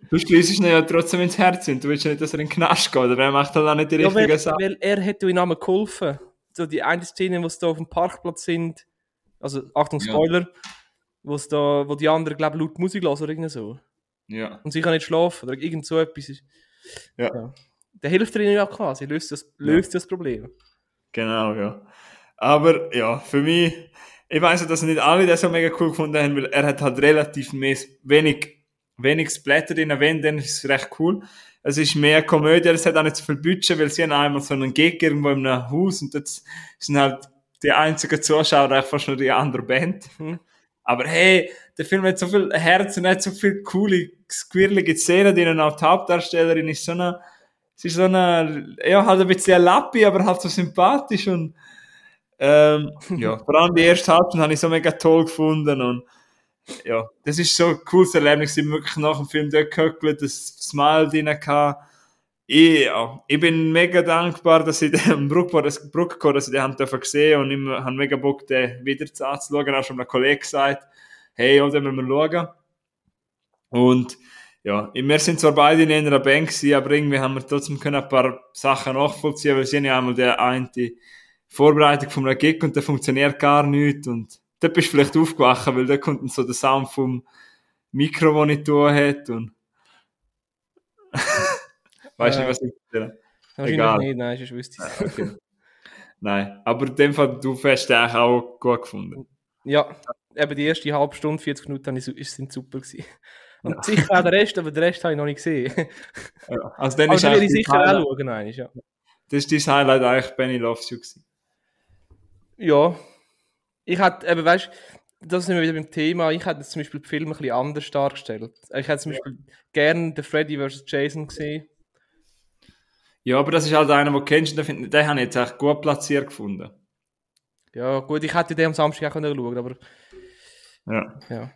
du schließt ihn ja trotzdem ins Herz und du willst ja nicht, dass er in den Knast geht, oder er macht halt auch nicht die ja, richtige Sache. Weil er hat ihm geholfen. So die eine Szene, wo sie da auf dem Parkplatz sind, also Achtung, Spoiler, ja. wo, da, wo die anderen, glaube ich, laut Musik hören oder irgendwie so. Ja. Und sie kann nicht schlafen oder irgend so etwas. Ja. ja. Der hilft ihnen ja quasi, löst das, löst ja. das Problem. Genau, ja. Aber ja, für mich, ich weiß dass nicht alle das so mega cool gefunden haben, weil er hat halt relativ wenig, wenig Splatter drin, wenn, dann ist es recht cool. Es ist mehr Komödie, es hat auch nicht so viel Budget, weil sie haben einmal so einen Gig irgendwo in einem Haus und dort sind halt die einzigen Zuschauer einfach schon die andere Band. Mhm. Aber hey, der Film hat so viel Herz und hat so viele coole, squirlige Szenen drin. Auch die Hauptdarstellerin ist so eine, sie ist so eine, ja, halt ein bisschen ein Lappi, aber halt so sympathisch und, ähm, ja, vor allem die erste Halbzeit habe ich so mega toll gefunden und, ja, das ist so ein cooles Erlebnis. Ich bin wirklich nach dem Film dort gehöckelt, das Smile drin hatte. Ich, ja, ich bin mega dankbar, dass ich den Bruckbar, das Bruckbar, dass ich den haben gesehen und ich habe mega Bock, den wieder anzuschauen. Auch schon einem Kollegen gesagt, hey, oder müssen wir schauen. Und ja, wir sind zwar beide in einer Bank gewesen, aber irgendwie haben wir trotzdem können ein paar Sachen nachvollziehen, weil sie ja einmal der eine Vorbereitung von einem Gig und der funktioniert gar nicht und da bist du vielleicht aufgewacht, weil da kommt so der Sound vom Mikromonitor hat und weißt du äh, nicht, was ich erzähle? Egal. nicht, nein, ich wüsste es. Ah, okay. Nein, aber in dem Fall, du hast den eigentlich auch gut gefunden. Ja, eben die erste halbe Stunde, 40 Minuten sind super gewesen. Und ja. sicher auch der Rest, aber den Rest habe ich noch nicht gesehen. Ja, also dann aber ist will ich sicher Highlight, auch schauen, nein, ja. Das ist dein Highlight eigentlich Benny Loves You gewesen. Ja. Ich hatte, eben, weißt das sind wir wieder beim Thema. Ich hätte zum Beispiel den Film ein bisschen anders dargestellt. Ich hätte zum Beispiel gerne den Freddy vs. Jason gesehen. Ja, aber das ist halt einer, den du kennst, den, den habe ich jetzt echt gut platziert gefunden. Ja, gut, ich hätte den am Samstag auch schauen können, aber ja. Ja,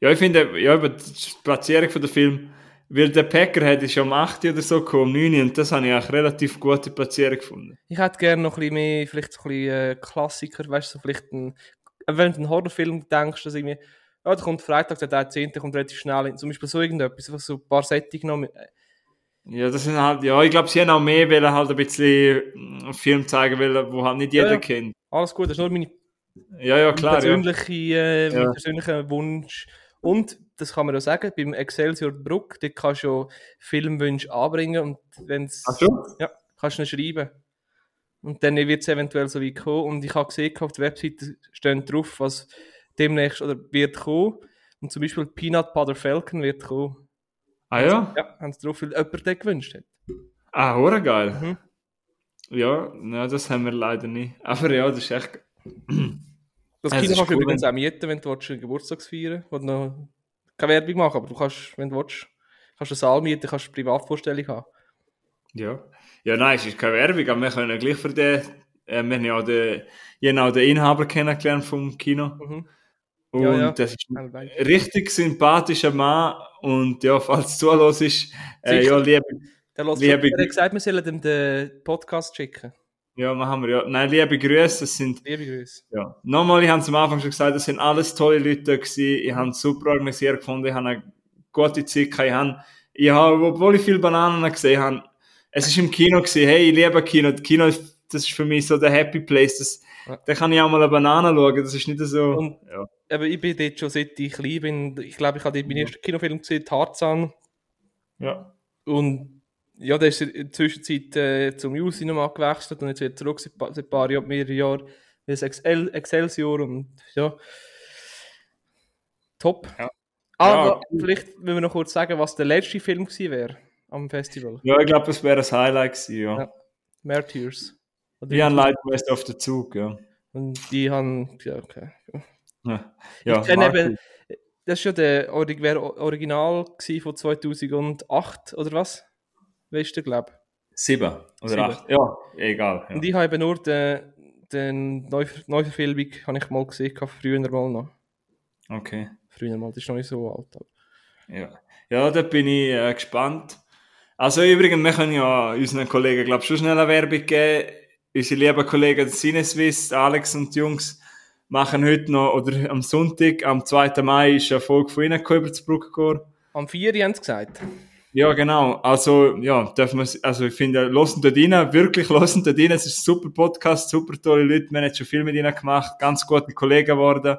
ja ich finde, ja, über die Platzierung von der Film, weil der Packer hat schon um 8 oder so gekommen, um 9 und das habe ich auch relativ gute Platzierung gefunden. Ich hätte gerne noch ein bisschen mehr, vielleicht so ein bisschen äh, Klassiker, weißt du, so vielleicht ein, wenn du einen Horrorfilm denkst, dass irgendwie, ja, da kommt Freitag, der 10. kommt relativ schnell, zum Beispiel so irgendetwas, einfach so ein paar Sättige noch, mit, Ja, das sind halt, ja, ich glaube, sie haben auch mehr wollen, halt ein bisschen einen Film zeigen wollen, wo halt nicht jeder Ja, ja. kennt. Alles gut, das ist nur meine Ja, ja, klar, ja. äh, mein persönlicher Wunsch. Und, das kann man ja sagen, beim Excelsior Bruck, dort kannst du ja Filmwünsche anbringen und wenn's, Ach so? ja, kannst du schreiben. Und dann wird es eventuell so weit kommen. Und ich habe gesehen, auf der Webseite steht drauf, was demnächst oder wird kommen. Und zum Beispiel Peanut Butter Falcon wird kommen. Ah ja? Ja, haben sie drauf, weil jemand den gewünscht hat. Ah, hure geil. Mhm. Ja, na, das haben wir leider nicht. Aber ja, das ist echt. Das Es Kino kannst du übrigens auch mieten, wenn du einen Geburtstagsfeiern willst. noch keine Werbung machen, aber du kannst, wenn du willst, kannst du einen Saal mieten, kannst eine Privatvorstellung haben. Ja. Ja, nein, es ist keine Werbung, aber wir können gleich für den. Äh, wir haben ja auch den, genau den Inhaber kennengelernt vom Kino. Mhm. Und Ja, ja. das ist ein richtig sympathischer Mann. Und ja, falls du zuhörst, ist, äh, Sicher. ja, liebe, Der lässt Liebe hat gesagt, wir sollen dem den Podcast schicken. Ja, machen wir ja. Nein, liebe Grüße, es sind Liebe Grüße. Ja. Nochmal, ich habe es am Anfang schon gesagt, das sind alles tolle Leute gewesen. Ich habe es super organisiert gefunden. Ich habe eine gute Zeit gehabt. Ich habe, ich habe, obwohl ich viele Bananen gesehen habe, es ist im Kino gewesen. Hey, ich liebe Kino. Das Kino, ist- das ist für mich so der Happy Place. Das, Ja. Da kann ich auch mal eine Banane schauen. Das ist nicht so, Und- ja. Aber ich bin dort schon seit ich klein bin. Ich glaube, ich habe dort meinen ersten Kinofilm gesehen, Tarzan. Ja. Und ja, der ist in der Zwischenzeit äh, zum News-Cinema gewechselt und jetzt wieder zurück seit, ein paar Jahren, mehrere Jahre, das Excel, Excelsior und ja. Top. Ja. Aber Ja. vielleicht müssen wir noch kurz sagen, was der letzte Film gewesen wäre am Festival. Ja, ich glaube, das wäre ein Highlight gewesen, ja. Ja. Martyrs. Oder Ich habe Leute West auf den Zug, ja. Und die haben, ja, okay. Ja, ja ich kenne eben, das ist ja der Original von 2008, oder was? Weißt du, glaube Sieben oder Sieben. acht. Ja, egal. Ja. Und ich habe nur den, den Neu Neuverfilmung, habe ich mal gesehen, früher mal noch. Okay. Früher mal, das ist noch nicht so alt. Aber. Ja, ja da bin ich äh, gespannt. Also übrigens, wir können ja unseren Kollegen, glaube ich, schon schnell eine Werbung geben. Unsere lieben Kollegen Cineswiss, Alex und die Jungs, machen heute noch, oder am Sonntag, am 2. Mai, ist eine Folge von ihnen über das Bruckgor. Am 4. haben sie gesagt. Ja, genau. Also, ja, dürfen wir, also ich finde, losen dort rein, wirklich losen dort rein. Es ist ein super Podcast, super tolle Leute. Wir haben schon viel mit ihnen gemacht, ganz gute Kollegen geworden.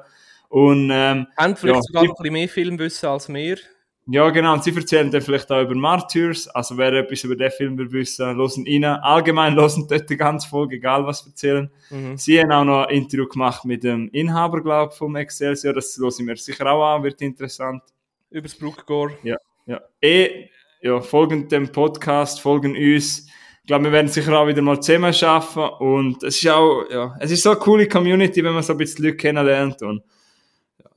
Und, ähm, Haben vielleicht Ja, sogar noch ein bisschen mehr Film wissen als wir. Ja, genau. Und sie erzählen dann vielleicht auch über Martyrs. Also, wer etwas über den Film will wissen, losen rein. Allgemein losen dort die ganze Folge, egal was erzählen. Mhm. Sie haben auch noch ein Interview gemacht mit dem Inhaber, glaube ich, vom Excelsior. Das losen wir sicher auch an, wird interessant. Über das Bruckgor. Ja. Eh, ja, folgen dem Podcast, folgen uns. Ich glaube, wir werden sicher auch wieder mal zusammen schaffen. Und es ist auch, ja, es ist so eine coole Community, wenn man so ein bisschen Leute kennenlernt. Und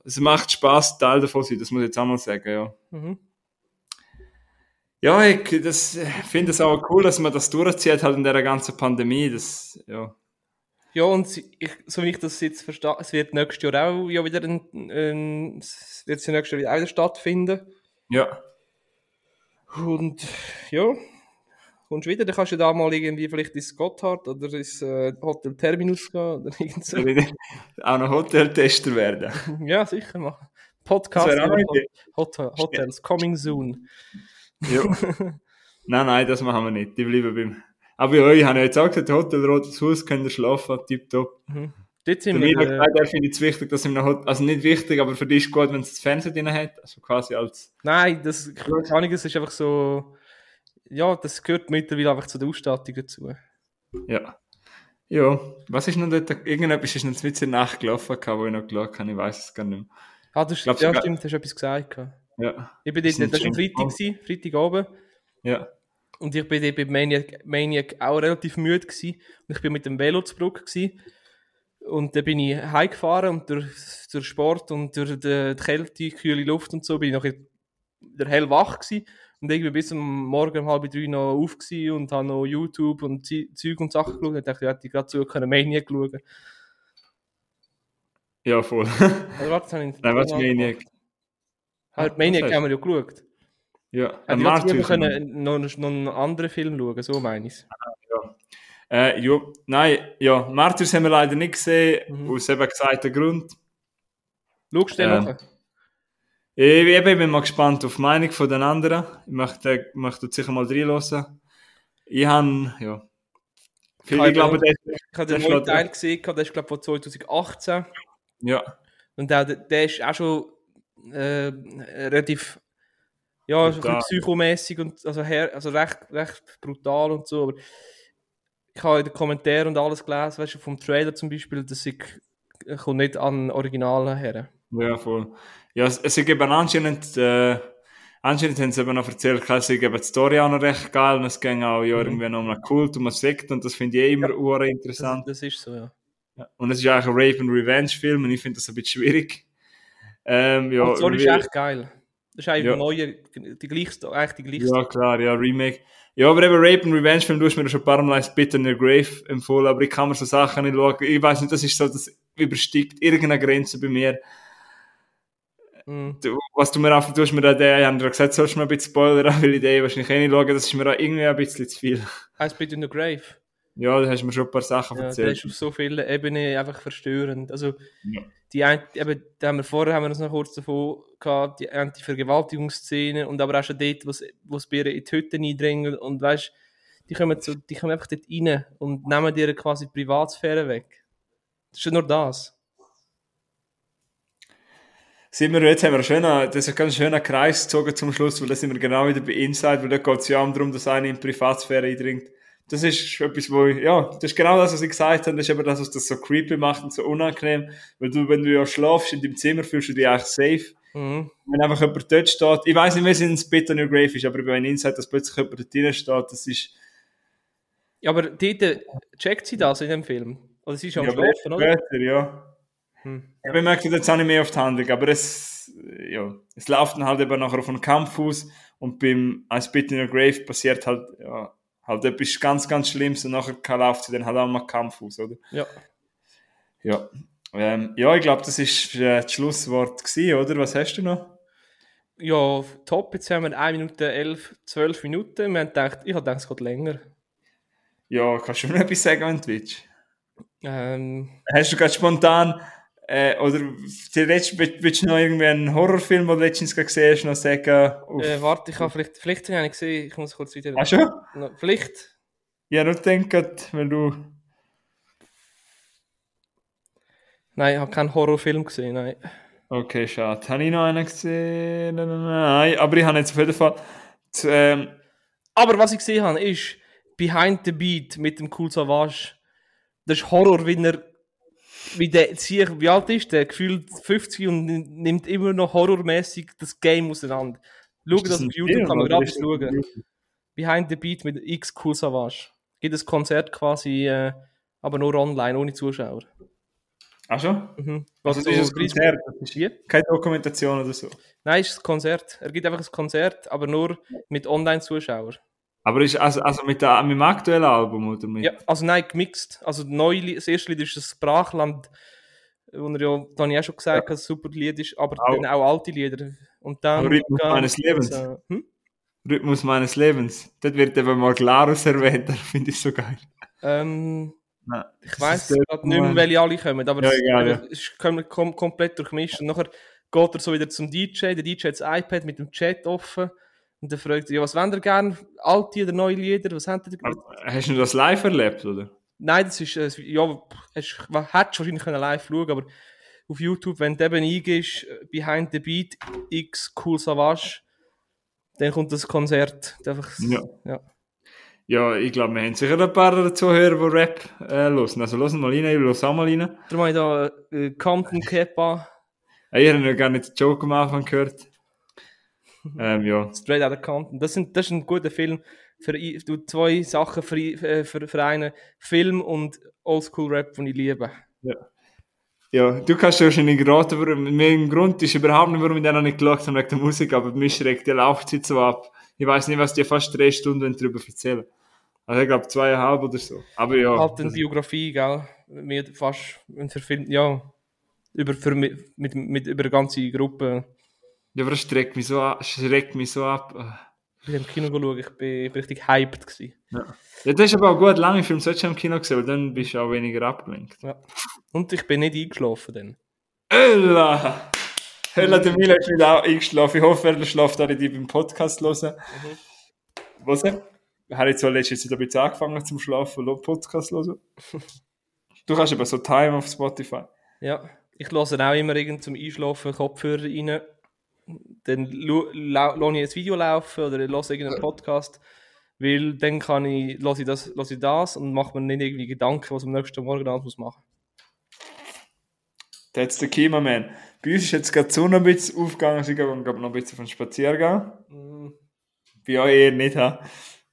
es macht Spaß, Teil davon zu sein, das muss ich jetzt auch mal sagen, ja. Mhm. Ja, ich das, finde es auch cool, dass man das durchzieht halt in der ganzen Pandemie. Das, ja. Ja, und ich, so wie ich das jetzt verstehe, es wird nächstes Jahr auch ja wieder ein, ein, es wird nächstes Jahr auch wieder stattfinden. Ja. Und ja, kommst wieder, dann kannst du da mal irgendwie vielleicht ins Gotthard oder ins äh, Hotel Terminus gehen oder irgend so. Auch noch Hoteltester werden? Ja, sicher machen. Podcast. Hotel, Hotels, coming soon. Ja. nein, nein, das machen wir nicht. Die bleiben beim. Aber ja, ich habe ja jetzt auch gesagt, Hotel Rotes Haus, könnt ihr schlafen, tipptopp. Dort Für sind mich wir, äh, er findet es wichtig, dass im Hotel, also nicht wichtig, aber für dich ist gut, wenn es das Fernsehen drin hat. Also quasi als, nein, das keine Ahnung, es ist einfach so, ja, das gehört mittlerweile einfach zu der Ausstattung dazu. ja. Ja, was ist noch dort, irgendetwas ist noch mit Nacht gelaufen, wo ich noch geschaut habe, ich weiß es gar nicht mehr. Ah, du, glaub ja, stimmt, hast du etwas gesagt. Ja, Ich bin dort, das war am Freitag, gewesen, Freitagabend. ja. Und ich bin dort bei Maniac, Maniac auch relativ müde gewesen. Und ich bin mit dem Velo zu Brugg gewesen. Und dann bin ich heimgefahren und durch, durch Sport und durch die, die Kälte, die kühle Luft und so, bin ich noch wieder hellwach gewesen. Und irgendwie bis am Morgen um halb drei noch auf gewesen und habe noch YouTube und Zeug und Sachen geschaut. Und dachte, ich hätte gerade zu können Maniac schauen. Ja, voll. Also, warte, habe ich Nein, was gemacht. Maniac? Halt, Ah, Maniac was haben wir ja geschaut. Ja, ein ich gerade Martyrs. können noch, noch einen anderen Film schauen, so meine ich Äh, ja, nein, ja, Martyrs haben wir leider nicht gesehen, Mhm. aus eben gesagten Grund. Schaust du den noch? Ich, ich bin mal gespannt auf die Meinung von den anderen. Ich möchte, möchte sicher mal reinhören. Ich habe, ja. Viele ich glaube, der, ich habe den neuen Teil gesehen, der ist, glaube ich, von 2018. Ja. Und der, der ist auch schon äh, relativ, ja, ein psychomäßig und also, her, also recht, recht brutal und so. Aber ich habe in den Kommentaren und alles gelesen, weißt du, vom Trailer zum Beispiel, dass ich, ich komme nicht an Originalen her. Ja, voll. Ja, es, es gibt anscheinend, äh, anscheinend haben sie eben noch erzählt, dass sie die Story auch noch recht geil und es ging auch ja, mhm. irgendwie noch um einen Kult und man Sekt und das finde ich eh immer ja, interessant. Das, das, ist so, ja. ja. Und es ist eigentlich ein Rape and Revenge Film und ich finde das ein bisschen schwierig. Ähm, ja, die Story ist echt geil. Das ist eigentlich ja. neue, die gleiche, eigentlich die gleiche Ja, klar, ja, Remake. Ja, aber eben Rape and Revenge Film, du hast mir schon ein paar Mal Bitter in the Grave empfohlen, aber ich kann mir so Sachen nicht schauen. Ich weiß nicht, das ist so, das übersteigt irgendeine Grenze bei mir. Mm. Du, was du mir einfach, du hast mir da, ich habe dir gesagt, sollst du mir ein bisschen spoilern, weil ich den wahrscheinlich eh nicht schauen, das ist mir auch irgendwie ein bisschen zu viel. Heißt Bitter in the Grave? Ja, da hast du mir schon ein paar Sachen ja, erzählt. Das ist auf so vielen Ebenen einfach verstörend. Also, ja. die, ein, eben, da haben wir vorher haben wir uns noch kurz davon gehabt, die Anti-Vergewaltigungsszene und aber auch schon dort, wo es ihr in die Hütte eindringen und weißt, die kommen, so, die kommen einfach dort rein und nehmen dir quasi die Privatsphäre weg. Das ist nur das. Sind wir, jetzt haben wir einen schönen, das ist ein ganz schöner Kreis gezogen zum Schluss, weil da sind wir genau wieder bei Inside, weil da geht es ja auch darum, dass einer in die Privatsphäre eindringt das ist etwas, wo ich, ja, das ist genau das, was ich gesagt habe, das ist eben das, was das so creepy macht und so unangenehm, weil du, wenn du ja schlafst in deinem Zimmer, fühlst du dich eigentlich safe. Mhm. Wenn einfach jemand dort steht, ich weiß nicht, wie es in Spit on Your Grave ist, aber wenn Inside, dass plötzlich jemand dort drin steht, das ist... Ja, aber dort checkt sie das in dem Film? Oder sie ist schon ja, Schlafen, oder? Später, ja. Hm. Ich bemerke jetzt auch nicht mehr auf die Handlung, aber es, ja, es läuft dann halt eben nachher auf einen Kampf aus und beim I Spit in Your Grave passiert halt, ja, halt etwas ganz, ganz Schlimmes und nachher läuft sie dann halt auch mal Kampf aus, oder? Ja. Ja, ähm, ja ich glaube, das war äh, das Schlusswort gewesen, oder? Was hast du noch? Ja, top. Jetzt haben wir 1 Minute 11, 12 Minuten. Wir haben gedacht, ich habe gedacht, es geht länger. Ja, kannst du mir etwas sagen, wenn du willst? Ähm, Hast du gerade spontan äh, oder zuletzt willst du noch irgendwie einen Horrorfilm, den du letztens gesehen hast, noch sagen? Äh, warte, ich habe vielleicht, vielleicht habe ich gesehen, ich muss kurz wieder... Ach schon? No, vielleicht? Ja, nur denkt, wenn du... Nein, ich habe keinen Horrorfilm gesehen, nein. Okay, schade. Habe ich noch einen gesehen? Nein, aber ich habe jetzt auf jeden Fall... Ähm, aber was ich gesehen habe, ist Behind the Beat mit dem Cool Savage. Das ist Horror, wie er wie der Zier, wie alt ist der? Gefühlt 50 und nimmt immer noch horrormäßig das Game auseinander. Schau das, auf YouTube, kann man gerade schauen. Behind the Beat mit X Cool Savage. Gibt ein Konzert quasi, äh, aber nur online, ohne Zuschauer. Ach schon? Mhm. Was also, ist ein Konzert? Das ist keine Dokumentation oder so? Nein, es ist ein Konzert. Er gibt einfach ein Konzert, aber nur mit Online-Zuschauern. Aber ist also, also mit, der, mit dem aktuellen Album oder mit? Ja, also nein, gemixt. Also neu, das erste Lied ist das Sprachland, wo er ja, da habe ich auch schon gesagt, ja. es ein super Lied ist, aber auch, dann auch alte Lieder. Und dann Rhythmus meines Lebens. Also, hm? Rhythmus meines Lebens. Dort wird eben mal Glarus erwähnt, das finde ich so geil. Ähm, Nein, ich weiß gerade nicht mehr, welche alle kommen, aber ja, es, egal, ja. es kommt kom komplett durchmischt. Und nachher geht er so wieder zum DJ, der DJ hat das iPad mit dem Chat offen und dann fragt er, ja, was wollt ihr gerne? Alte oder neue Lieder? Was habt ihr Hast du das live erlebt, oder? Nein, das ist, äh, ja, hättest wahrscheinlich können live schauen aber auf YouTube, wenn du eben eingehst, äh, Behind the Beat, X Cool Savage, dann kommt das Konzert. Einfach, ja. ja. Ja, ich glaube, wir haben sicher ein paar Zuhörer, die Rap äh, hören. Also hören mal rein, ich höre auch mal rein. Darum habe ich da äh, Compton Kepa. Ja, ich habe noch gar nicht den Joke am Anfang gehört. Ähm, ja. Straight Outta Compton. Das, sind, das ist ein guter Film. Für, du zwei Sachen für, äh, für, für einen Film und Oldschool-Rap, den ich liebe. Ja. Ja, du kannst ja wahrscheinlich raten, warum. Mein Grund ist überhaupt nicht, warum ich noch nicht geschaut habe wegen der Musik, aber mich schreckt die Laufzeit so ab. Ich weiß nicht, was die fast drei Stunden darüber erzählen. Also ich glaube zweieinhalb oder so. Aber ja. Halt eine Biografie, gell? Mir fast ein Verfilm, ja. Über, für, mit, mit, mit, über eine ganze Gruppe. Ja, aber das schreckt mich so ab. Schreckt mich so ab. Ich bin im Kino geschaut, ich bin, richtig hyped. Gewesen. Ja. ja, das ist aber auch gut. Lange Film solltest du im Kino gesehen, weil dann bist du auch weniger abgelenkt. Ja. Und ich bin nicht eingeschlafen dann. Ella! Bella, der Mila ist nicht auch eingeschlafen. Ich hoffe, er schläft auch nicht beim Podcast hören. Mhm. Was? Ich habe jetzt zwar letztes Jahr ein bisschen angefangen zum Schlafen und Podcast hören. du kannst aber so Time auf Spotify. Ja, ich höre auch immer irgend zum Einschlafen Kopfhörer rein. Dann lasse ich ein Video laufen oder höre irgendeinen Podcast. Weil dann kann ich, lasse ich das, lasse ich das und mache mir nicht irgendwie Gedanken, was am nächsten Morgen alles muss machen That's the key, my man. Bei uns ist jetzt gerade die Sonne ein bisschen aufgegangen, sie gehen noch ein bisschen von Spaziergang. Mm. Bei euch eher nicht, ha?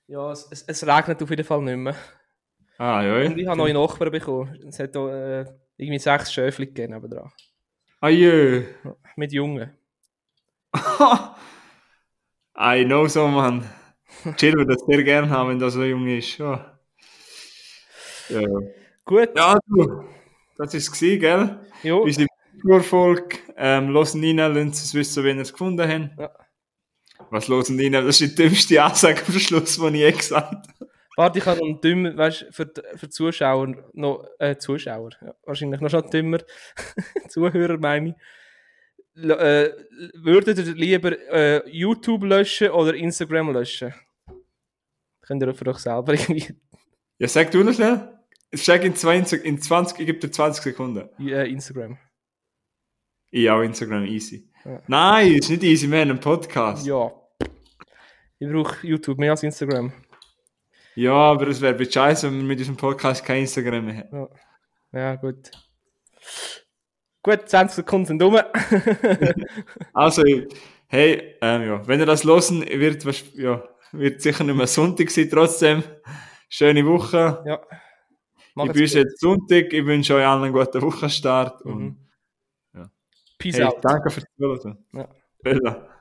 Ja, es, es, es, regnet auf jeden Fall nicht mehr. Ah, ja. Und ich habe neue Nachbarn bekommen. Es hat da äh, irgendwie sechs Schöfli gegeben nebenan. Ah, jö. Mit Jungen. I know so, man. Chill würde das sehr gerne haben, wenn das so jung ist. Ja. ja. Gut. Ja, du. Das war es, gell? Jo. Unsere Tourfolge. Ähm, losen rein, lassen uns wissen, wenn ihr es gefunden habt. Ja. Was losen rein? Das ist die dümmste Ansage am Schluss, die ich je gesagt habe. Warte, ich habe noch dümmer, weißt du, für, für Zuschauer, noch, äh, Zuschauer, ja, wahrscheinlich noch schon dümmer, Zuhörer meine ich. Äh, würdet ihr lieber äh, YouTube löschen oder Instagram löschen? Könnt ihr für euch selber irgendwie. Ja, sag du noch schnell. Sag in 20, in 20, ich gebe dir 20 Sekunden. Ja, Instagram. Ich auch Instagram, easy. Ja. Nein, ist nicht easy, wir haben einen Podcast. Ja. Ich brauche YouTube mehr als Instagram. Ja, aber es wäre scheiße, wenn wir mit diesem Podcast kein Instagram mehr hätten. Ja. ja, gut. Gut, 20 Sekunden sind rum. also, hey, ähm, ja, wenn ihr das losen, wird, ja, wird sicher nicht mehr Sonntag sein, trotzdem. Schöne Woche. Ja. ich bin jetzt Sonntag, ich wünsche euch allen einen guten Wochenstart. Mhm. Und, ja. Peace hey, out. Danke fürs Zuhören. Ja. Bella.